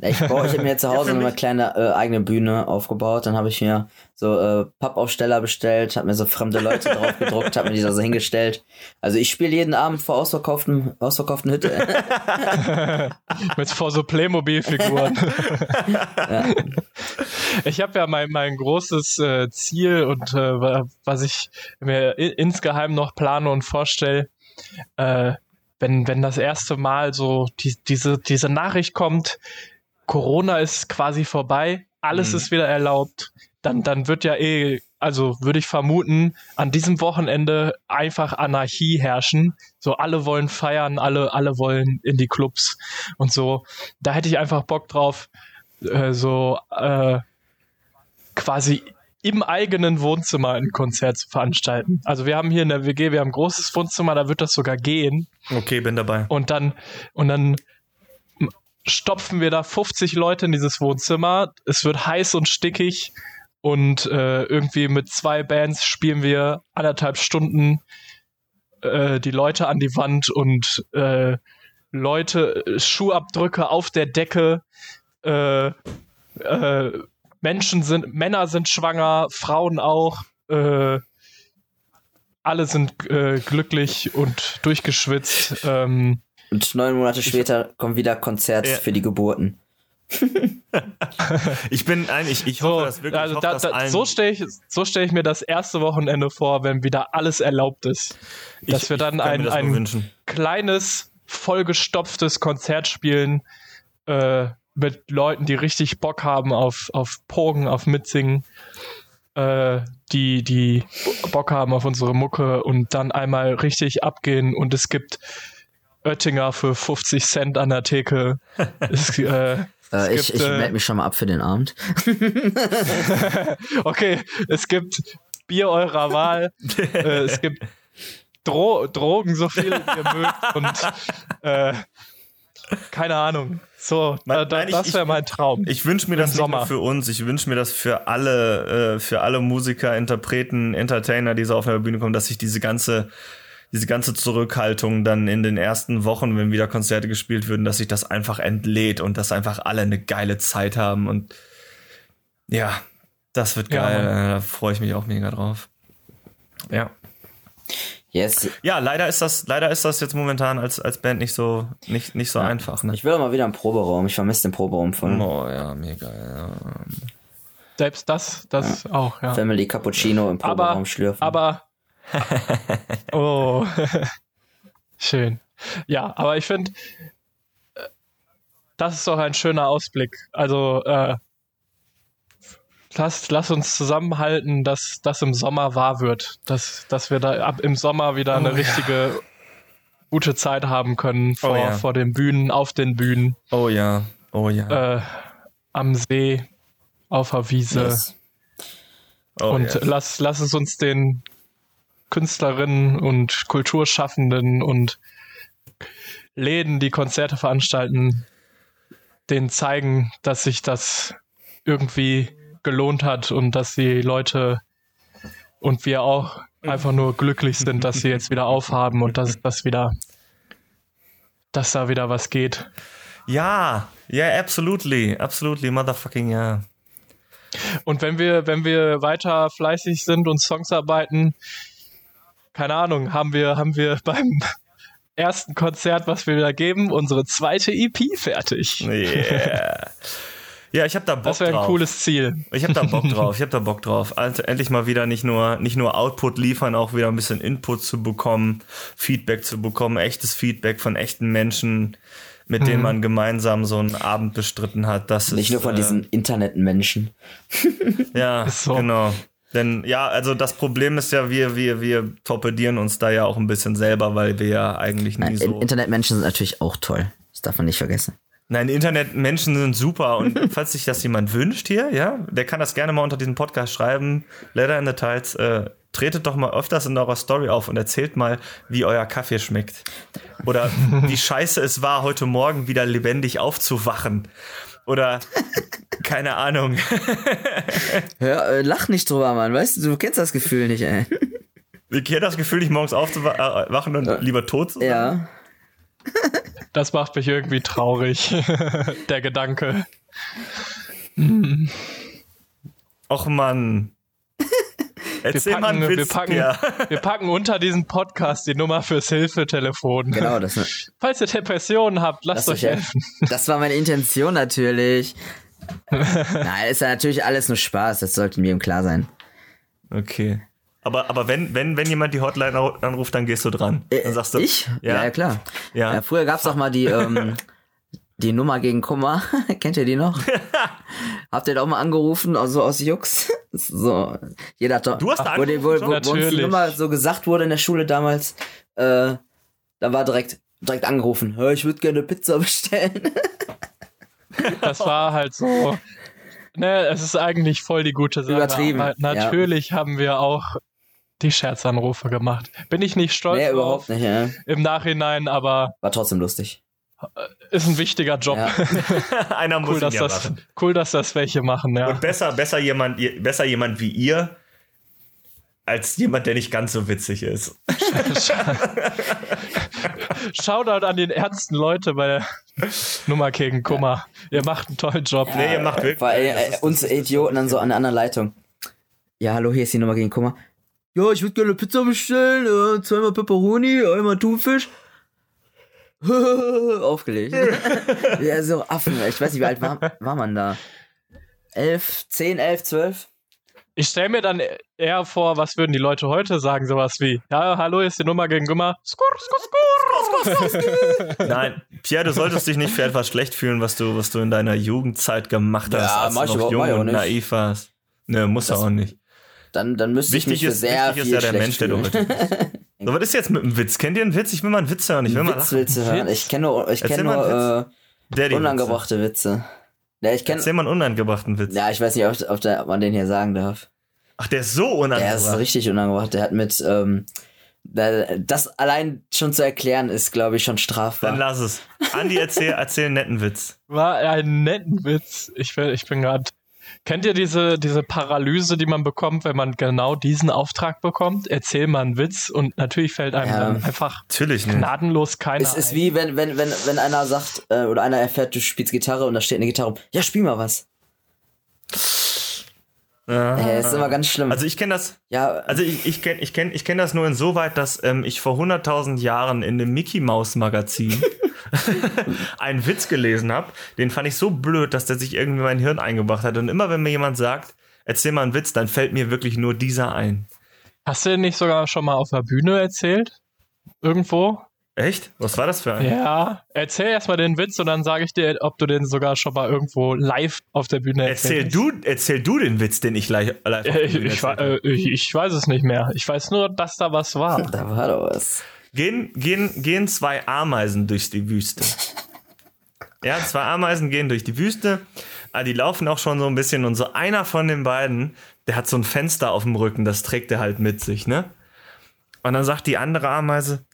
Ja, ich baue, ich habe mir zu Hause für eine kleine äh, eigene Bühne aufgebaut. Dann habe ich mir so äh, Pappaufsteller bestellt, habe mir so fremde Leute *laughs* drauf gedruckt, habe mir die da so hingestellt. Also ich spiele jeden Abend vor ausverkauften, ausverkauften Hütte. *laughs* Mit vor so Playmobil-Figuren. Ich habe ja mein, mein großes äh, Ziel und äh, wa- was ich mir insgeheim noch plane und vorstelle, äh, wenn, wenn das erste Mal so die, diese, diese Nachricht kommt, Corona ist quasi vorbei, alles Mhm. ist wieder erlaubt, dann, dann wird ja eh, also würde ich vermuten, an diesem Wochenende einfach Anarchie herrschen. So alle wollen feiern, alle, alle wollen in die Clubs und so. Da hätte ich einfach Bock drauf, äh, so äh, quasi im eigenen Wohnzimmer ein Konzert zu veranstalten. Also wir haben hier in der WG, wir haben ein großes Wohnzimmer, da wird das sogar gehen. Okay, bin dabei. Und dann, und dann stopfen wir da 50 Leute in dieses Wohnzimmer. Es wird heiß und stickig. Und äh, irgendwie mit zwei Bands spielen wir anderthalb Stunden äh, die Leute an die Wand und äh, Leute, Schuhabdrücke auf der Decke. Äh, äh, Menschen sind, Männer sind schwanger, Frauen auch. Äh, alle sind äh, glücklich und durchgeschwitzt. Ähm, Und neun Monate später kommt wieder Konzert Ja. für die Geburten. *laughs* Ich bin eigentlich, ich so, hoffe, dass wirklich, also ich hoffe, da, dass da, allen, so stelle ich, so stell ich mir das erste Wochenende vor, wenn wieder alles erlaubt ist. Dass ich, wir dann ich ein, ein kleines, vollgestopftes Konzert spielen äh, mit Leuten, die richtig Bock haben auf, auf Pogen, auf Mitsingen, äh, die, die Bock haben auf unsere Mucke und dann einmal richtig abgehen und es gibt Oettinger für 50 Cent an der Theke. *laughs* es, äh, Äh, Es ich gibt, ich äh, melde mich schon mal ab für den Abend. *laughs* okay, es gibt Bier eurer Wahl, äh, es gibt Dro Drogen, so viel ihr mögt und äh, keine Ahnung. So, Mein- da, nein, das wäre mein Traum. Ich wünsche mir das nicht Sommer. nur für uns, ich wünsche mir das für alle, äh, für alle Musiker, Interpreten, Entertainer, die so auf der Bühne kommen, dass sich diese ganze, diese ganze Zurückhaltung dann in den ersten Wochen, wenn wieder Konzerte gespielt würden, dass sich das einfach entlädt und dass einfach alle eine geile Zeit haben und ja, Das wird Ja, geil, äh, da freue ich mich auch mega drauf. Ja. Yes. Ja, leider ist das, leider ist das jetzt momentan als, als Band nicht so, nicht, nicht so einfach, ne? Ich will mal wieder im Proberaum. Ich vermisse den Proberaum von Oh ja, mega, ja. Selbst das, das auch, ja. Family Cappuccino im Aber, Proberaum schlürfen. aber, *laughs* oh, *laughs* schön. Ja, aber ich finde, äh, das ist doch ein schöner Ausblick. Also, äh, lass, lass uns zusammenhalten, dass das im Sommer wahr wird. Dass, dass wir da ab im Sommer wieder eine Oh ja. richtige gute Zeit haben können vor, ja. vor den Bühnen, auf den Bühnen, Oh ja, oh ja. äh, am See, auf der Wiese. Yes. oh, und ja. lass, lass es uns den Künstlerinnen und Kulturschaffenden und Läden, die Konzerte veranstalten, denen zeigen, dass sich das irgendwie gelohnt hat und dass die Leute und wir auch einfach nur glücklich sind, dass sie jetzt wieder aufhaben und dass das wieder, dass da wieder was geht. Ja, ja, absolutely, absolutely, motherfucking ja. Und wenn wir, wenn wir weiter fleißig sind und Songs arbeiten, keine Ahnung, haben wir, haben wir *laughs* beim ersten Konzert, was wir wieder geben, unsere zweite EP fertig. Yeah. *laughs* Ja, ich habe da Bock Das wäre ein drauf. cooles Ziel. Ich habe da Bock *laughs* drauf. Ich habe da Bock drauf. Also endlich mal wieder nicht nur nicht nur Output liefern, auch wieder ein bisschen Input zu bekommen, Feedback zu bekommen, echtes Feedback von echten Menschen, mit denen man gemeinsam so einen Abend bestritten hat. Das Nicht ist, nur von äh, diesen Internetmenschen. *laughs* Ja, so. genau. Denn ja, also das Problem ist ja, wir, wir, wir torpedieren uns da ja auch ein bisschen selber, weil wir ja eigentlich nie Nein, so. Internetmenschen sind natürlich auch toll. Das darf man nicht vergessen. Nein, Internetmenschen sind super und *laughs* falls sich das jemand wünscht hier, ja, der kann das gerne mal unter diesem Podcast schreiben. Leather in the Tides, äh, tretet doch mal öfters in eurer Story auf und erzählt mal, wie euer Kaffee schmeckt. Oder wie *laughs* scheiße es war, heute Morgen wieder lebendig aufzuwachen. Oder keine Ahnung. *laughs* Hör, äh, lach nicht drüber, Mann. Weißt du, du kennst das Gefühl nicht, ey. Ich kenne das Gefühl, nicht morgens aufzuwachen und lieber tot zu sein. Ja. Das macht mich irgendwie traurig, *laughs* der Gedanke. Och Mann. Erzähl mal einen packen- wir Witz, packen- Pierre. Wir packen unter diesen Podcast die Nummer fürs Hilfetelefon. Genau, das, Falls ihr Depressionen habt, lasst Lasst euch euch helfen. das war meine Intention natürlich. *laughs* Nein, ist ja natürlich alles nur Spaß. Das sollte mir im klar sein. Okay. Aber, aber wenn, wenn, wenn jemand die Hotline anruft, dann gehst du dran. Dann sagst du. Äh, ich? Ja, Ja, klar. Ja. Ja, früher gab's doch mal die, *laughs* ähm, die Nummer gegen Kummer. *laughs* Kennt ihr die noch? *laughs* Habt ihr da auch mal angerufen, also aus Jux? So, jeder hat doch, Du hast da wo, die, wo, wo, wo uns die. Nummer so gesagt wurde in der Schule damals, äh, da war direkt, direkt angerufen, "Hör, ich würde gerne Pizza bestellen. Das war halt so. Ne, es ist eigentlich voll die gute Sache. Übertrieben, Aber natürlich haben wir auch die Scherzanrufe gemacht. Bin ich nicht stolz nee, überhaupt nicht, ja. im Nachhinein, aber War trotzdem lustig. ist ein wichtiger Job. Ja. *laughs* Einer muss Cool, ihn dass ja das, machen. cool, dass das welche machen, ja. Und besser, besser jemand, besser jemand wie ihr, als jemand, der nicht ganz so witzig ist. *laughs* Shoutout an den ernsten Leute bei der Nummer gegen Kummer. Ihr macht einen tollen Job. Nee, ihr macht wirklich. Das äh, uns Idioten dann so an der anderen Leitung. Ja, hallo, hier ist die Nummer gegen Kummer. Ja, ich würde gerne Pizza bestellen, äh, zweimal Pepperoni, einmal Thunfisch. *laughs* Aufgelegt. *laughs* ja, so Affen. Ich weiß nicht, wie alt war, war man da? Elf, zehn, elf, zwölf? Ich stelle mir dann eher vor, was würden die Leute heute sagen, sowas wie, ja, hallo, ist die Nummer gegen Kummer. Skur, skur, skur. Nein, Pierre, du solltest dich nicht für etwas schlecht fühlen, was du, was du in deiner Jugendzeit gemacht hast, Ja, als mach du ich noch jung und nicht. naiv warst. Ne, muss er auch nicht. Dann, dann müsste ich mich Wichtig ist, sehr wichtig ist viel ja der Mensch, der du heute. *laughs* So, was ist jetzt mit dem Witz? Kennt ihr einen Witz? Ich will mal einen Witz hören. Ich will mal Witz lachen. du hören? Ich kenne nur, ich kenn nur äh, unangebrachte Witze. Ja, ich kenn, Erzähl mal einen unangebrachten Witz. ja, ich weiß nicht, ob, ob, der, ob man den hier sagen darf. Ach, der ist so Der unangebracht. ist richtig unangebracht. Der hat mit, ähm, da- das allein schon zu erklären ist, glaube ich, schon Dann strafbar. lass es. Andi, erzähl, erzähl einen netten Witz. War ein netten Witz. Ich, will, ich bin gerade. Kennt ihr diese, diese Paralyse, die man bekommt, wenn man genau diesen Auftrag bekommt? Erzähl mal einen Witz und natürlich fällt einem Ja. dann einfach gnadenlos keiner Es ist ein. wie, wenn, wenn, wenn, wenn einer sagt, äh, oder einer erfährt, du spielst Gitarre und da steht eine Gitarre rum. Ja, spiel mal was. Äh, ist immer ganz schlimm. Also ich kenne das, ja, also ich, ich kenne ich kenn, ich kenn das nur insoweit, dass ähm, ich vor 100.000 Jahren in dem Mickey Mouse Magazin *laughs* einen Witz gelesen habe. Den fand ich so blöd, dass der sich irgendwie in mein Hirn eingebracht hat. Und immer wenn mir jemand sagt, erzähl mal einen Witz, dann fällt mir wirklich nur dieser ein. Hast du den nicht sogar schon mal auf der Bühne erzählt? Irgendwo? Echt? Was war das für ein? Ja, erzähl erstmal den Witz und dann sage ich dir, ob du den sogar schon mal irgendwo live auf der Bühne Erzähl du, erzähl du den Witz, den ich live, live auf der Äh, Bühne ich, äh, ich, ich weiß es nicht mehr. Ich weiß nur, dass da was war. da war doch was. Gehen, gehen, gehen zwei Ameisen durch die Wüste. Ja, zwei Ameisen gehen durch die Wüste. Ah, die laufen auch schon so ein bisschen und so einer von den beiden, der hat so ein Fenster auf dem Rücken, das trägt er halt mit sich, ne? Und dann sagt die andere Ameise,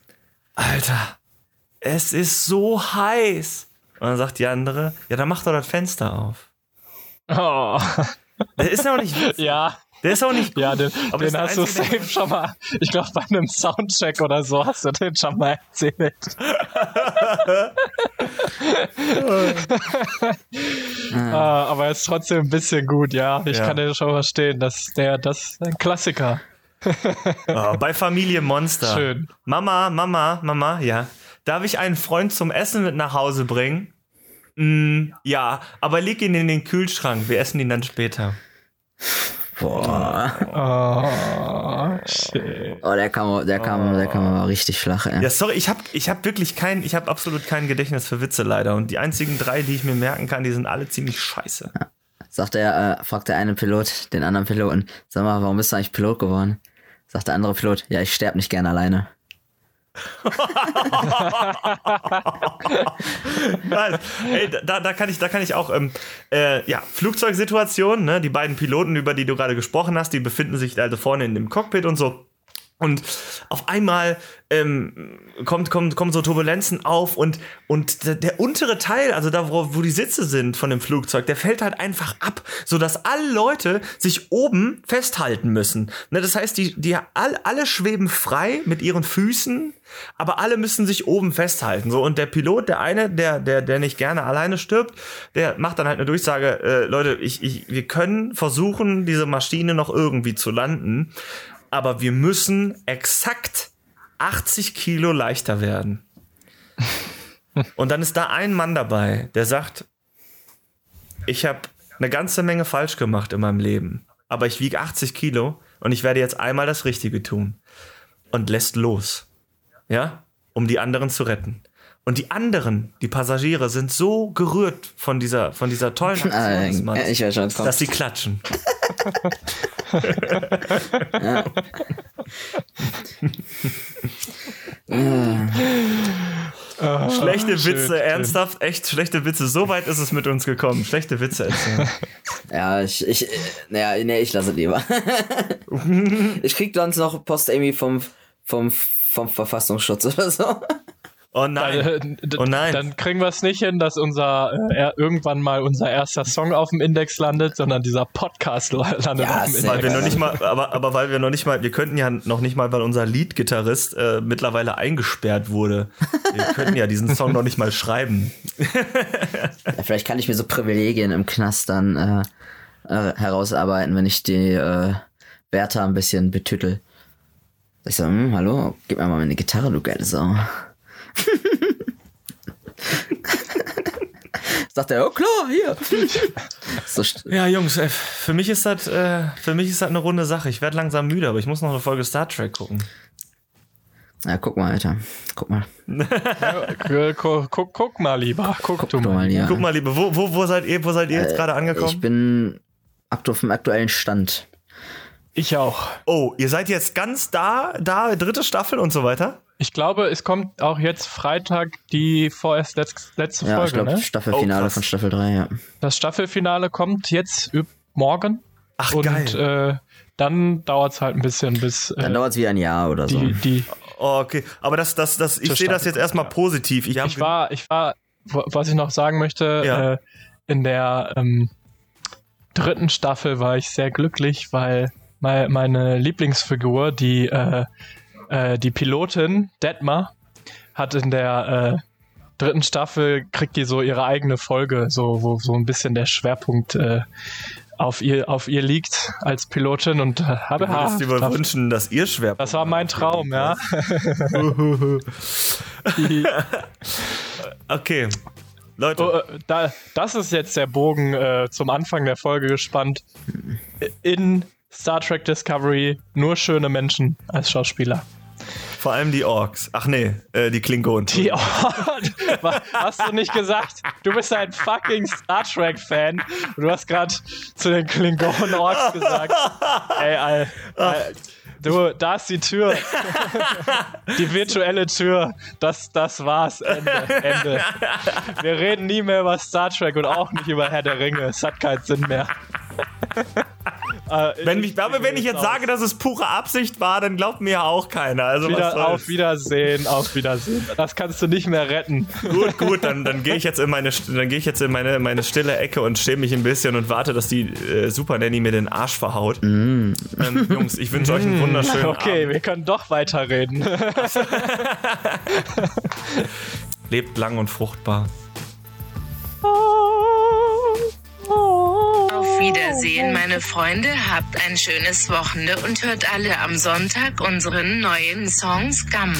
Alter, es ist so heiß. Und dann sagt die andere, ja, dann mach doch das Fenster auf. Oh. Der ist ja auch nicht witzig. Ja, Der ist auch nicht gut. ja, den, Aber den das hast du der safe schon mal. Ich glaube, bei einem Soundcheck oder so hast du den schon mal erzählt. *laughs* ah, aber er ist trotzdem ein bisschen gut, ja. Ich Ja. kann den schon verstehen. dass der, das ist ein Klassiker. Oh, *laughs* bei Familie Monster. Schön. Mama, Mama, Mama, ja. Darf ich einen Freund zum Essen mit nach Hause bringen? Mm, ja, aber leg ihn in den Kühlschrank. Wir essen ihn dann später. Boah. Oh, shit. Oh, der kam, der kam, der kam aber richtig flach, ey. Ja, sorry, ich habe ich hab wirklich kein, ich habe absolut kein Gedächtnis für Witze leider. Und die einzigen drei, die ich mir merken kann, die sind alle ziemlich scheiße. Sagt er, äh, fragt der eine Pilot den anderen Piloten, sag mal, warum bist du eigentlich Pilot geworden? Sagt der andere Pilot, ja, ich sterb nicht gern alleine. *laughs* Ey, da, da kann ich, da kann ich auch, ähm, äh, ja, Flugzeugsituation, ne? Die beiden Piloten, über die du gerade gesprochen hast, die befinden sich also vorne in dem Cockpit und so. Und auf einmal ähm, kommt, kommt, kommen so Turbulenzen auf und, und der, der untere Teil, also da, wo, wo die Sitze sind von dem Flugzeug, der fällt halt einfach ab, sodass alle Leute sich oben festhalten müssen. Ne, das heißt, die, die all, alle schweben frei mit ihren Füßen, aber alle müssen sich oben festhalten. So, und der Pilot, der eine, der, der, der nicht gerne alleine stirbt, der macht dann halt eine Durchsage, äh, Leute, ich, ich, wir können versuchen, diese Maschine noch irgendwie zu landen aber wir müssen exakt 80 Kilo leichter werden. Und dann ist da ein Mann dabei, der sagt, ich habe eine ganze Menge falsch gemacht in meinem Leben, aber ich wiege 80 Kilo und ich werde jetzt einmal das Richtige tun. Und lässt los. Ja? Um die anderen zu retten. Und die anderen, die Passagiere, sind so gerührt von dieser, von dieser tollen *laughs* Aktion dass sie klatschen. *laughs* Schlechte schön, Witze, schön. ernsthaft, echt schlechte Witze. So weit ist es mit uns gekommen. Schlechte Witze erzählen. Ja, ich, ich, naja, nee, ich lasse lieber. *laughs* ich krieg sonst noch Post irgendwie vom, vom, vom Verfassungsschutz oder so. Oh nein. Äh, d- Oh nein. Dann kriegen wir es nicht hin, dass unser äh, irgendwann mal unser erster Song auf dem Index landet, sondern dieser Podcast la- landet Ja, auf dem sehr Weil Index. wir noch nicht mal, aber, aber weil wir noch nicht mal, wir könnten ja noch nicht mal, weil unser Lead-Gitarrist äh, mittlerweile eingesperrt wurde. Wir *laughs* könnten ja diesen Song noch nicht mal schreiben. *laughs* Ja, vielleicht kann ich mir so Privilegien im Knast dann äh, äh, herausarbeiten, wenn ich die äh, Wärter ein bisschen betüttel. Ich so, hm, hallo, gib mir mal meine Gitarre, du geile Sau. *laughs* Sagt er, oh klar, hier. *laughs* so, Ja, Jungs, äh, für mich ist das, äh, für mich ist das eine runde Sache. Ich werde langsam müde, aber ich muss noch eine Folge Star Trek gucken. ja, guck mal, Alter. Guck mal. *laughs* Äh, Guck, guck, guck mal lieber. Guck, du Guck mal. mal hier. Guck mal, Liebe, wo, wo, wo seid ihr, wo seid ihr jetzt gerade Ich angekommen? bin aktu auf dem aktuellen Stand. Ich auch. Oh, ihr seid jetzt ganz da, da, dritte Staffel und so weiter? Ich glaube, es kommt auch jetzt Freitag die vorerst letz, letzte Ja, ich Folge, glaube, ne? Staffelfinale Oh, von Staffel 3, ja. Das Staffelfinale kommt jetzt morgen. Ach, und geil. äh, dann dauert es halt ein bisschen, bis Dann äh, dauert es wie ein Jahr oder so. die, die. Oh, okay, aber das, das, das, ich sehe das jetzt erstmal positiv. Ich, Ich war, ich war, was ich noch sagen möchte, Ja. äh, in der ähm, dritten Staffel war ich sehr glücklich, weil mei- meine Lieblingsfigur, die, äh, äh, die Pilotin Detmar, hat in der äh, dritten Staffel kriegt die so ihre eigene Folge, so wo so ein bisschen der Schwerpunkt äh, auf ihr, auf ihr liegt als Pilotin und äh, habe Du würdest dir wohl wünschen, dass ihr schwer. das war mein Traum, ja. *laughs* Okay. Leute, Oh, äh, da, das ist jetzt der Bogen äh, zum Anfang der Folge gespannt. In Star Trek Discovery nur schöne Menschen als Schauspieler. Vor allem die Orks. Ach nee, äh, die Klingonen. Die, *laughs* oh, hast du nicht gesagt? Du bist ein fucking Star Trek Fan. Du hast gerade zu den Klingonen Orks gesagt. Ey, all, all, du, da ist die Tür. *laughs* Die virtuelle Tür. Das, das war's. Ende, Ende. Wir reden nie mehr über Star Trek und auch nicht über Herr der Ringe. Es hat keinen Sinn mehr. *laughs* Äh, Wenn ich, aber wenn ich jetzt aus. sage, dass es pure Absicht war, dann glaubt mir ja auch keiner. Also Wieder, auf Wiedersehen, auf Wiedersehen. Das kannst du nicht mehr retten. Gut, gut, dann, dann gehe ich jetzt in meine, dann gehe ich jetzt in meine, meine stille Ecke und stehe mich ein bisschen und warte, dass die äh, Super Nanny mir den Arsch verhaut. Ähm, Jungs, ich wünsche euch einen wunderschönen *laughs* Okay, Abend. wir können doch weiterreden. *laughs* Lebt lang und fruchtbar. Auf Wiedersehen, meine Freunde. Habt ein schönes Wochenende und hört alle am Sonntag unseren neuen Song Scum.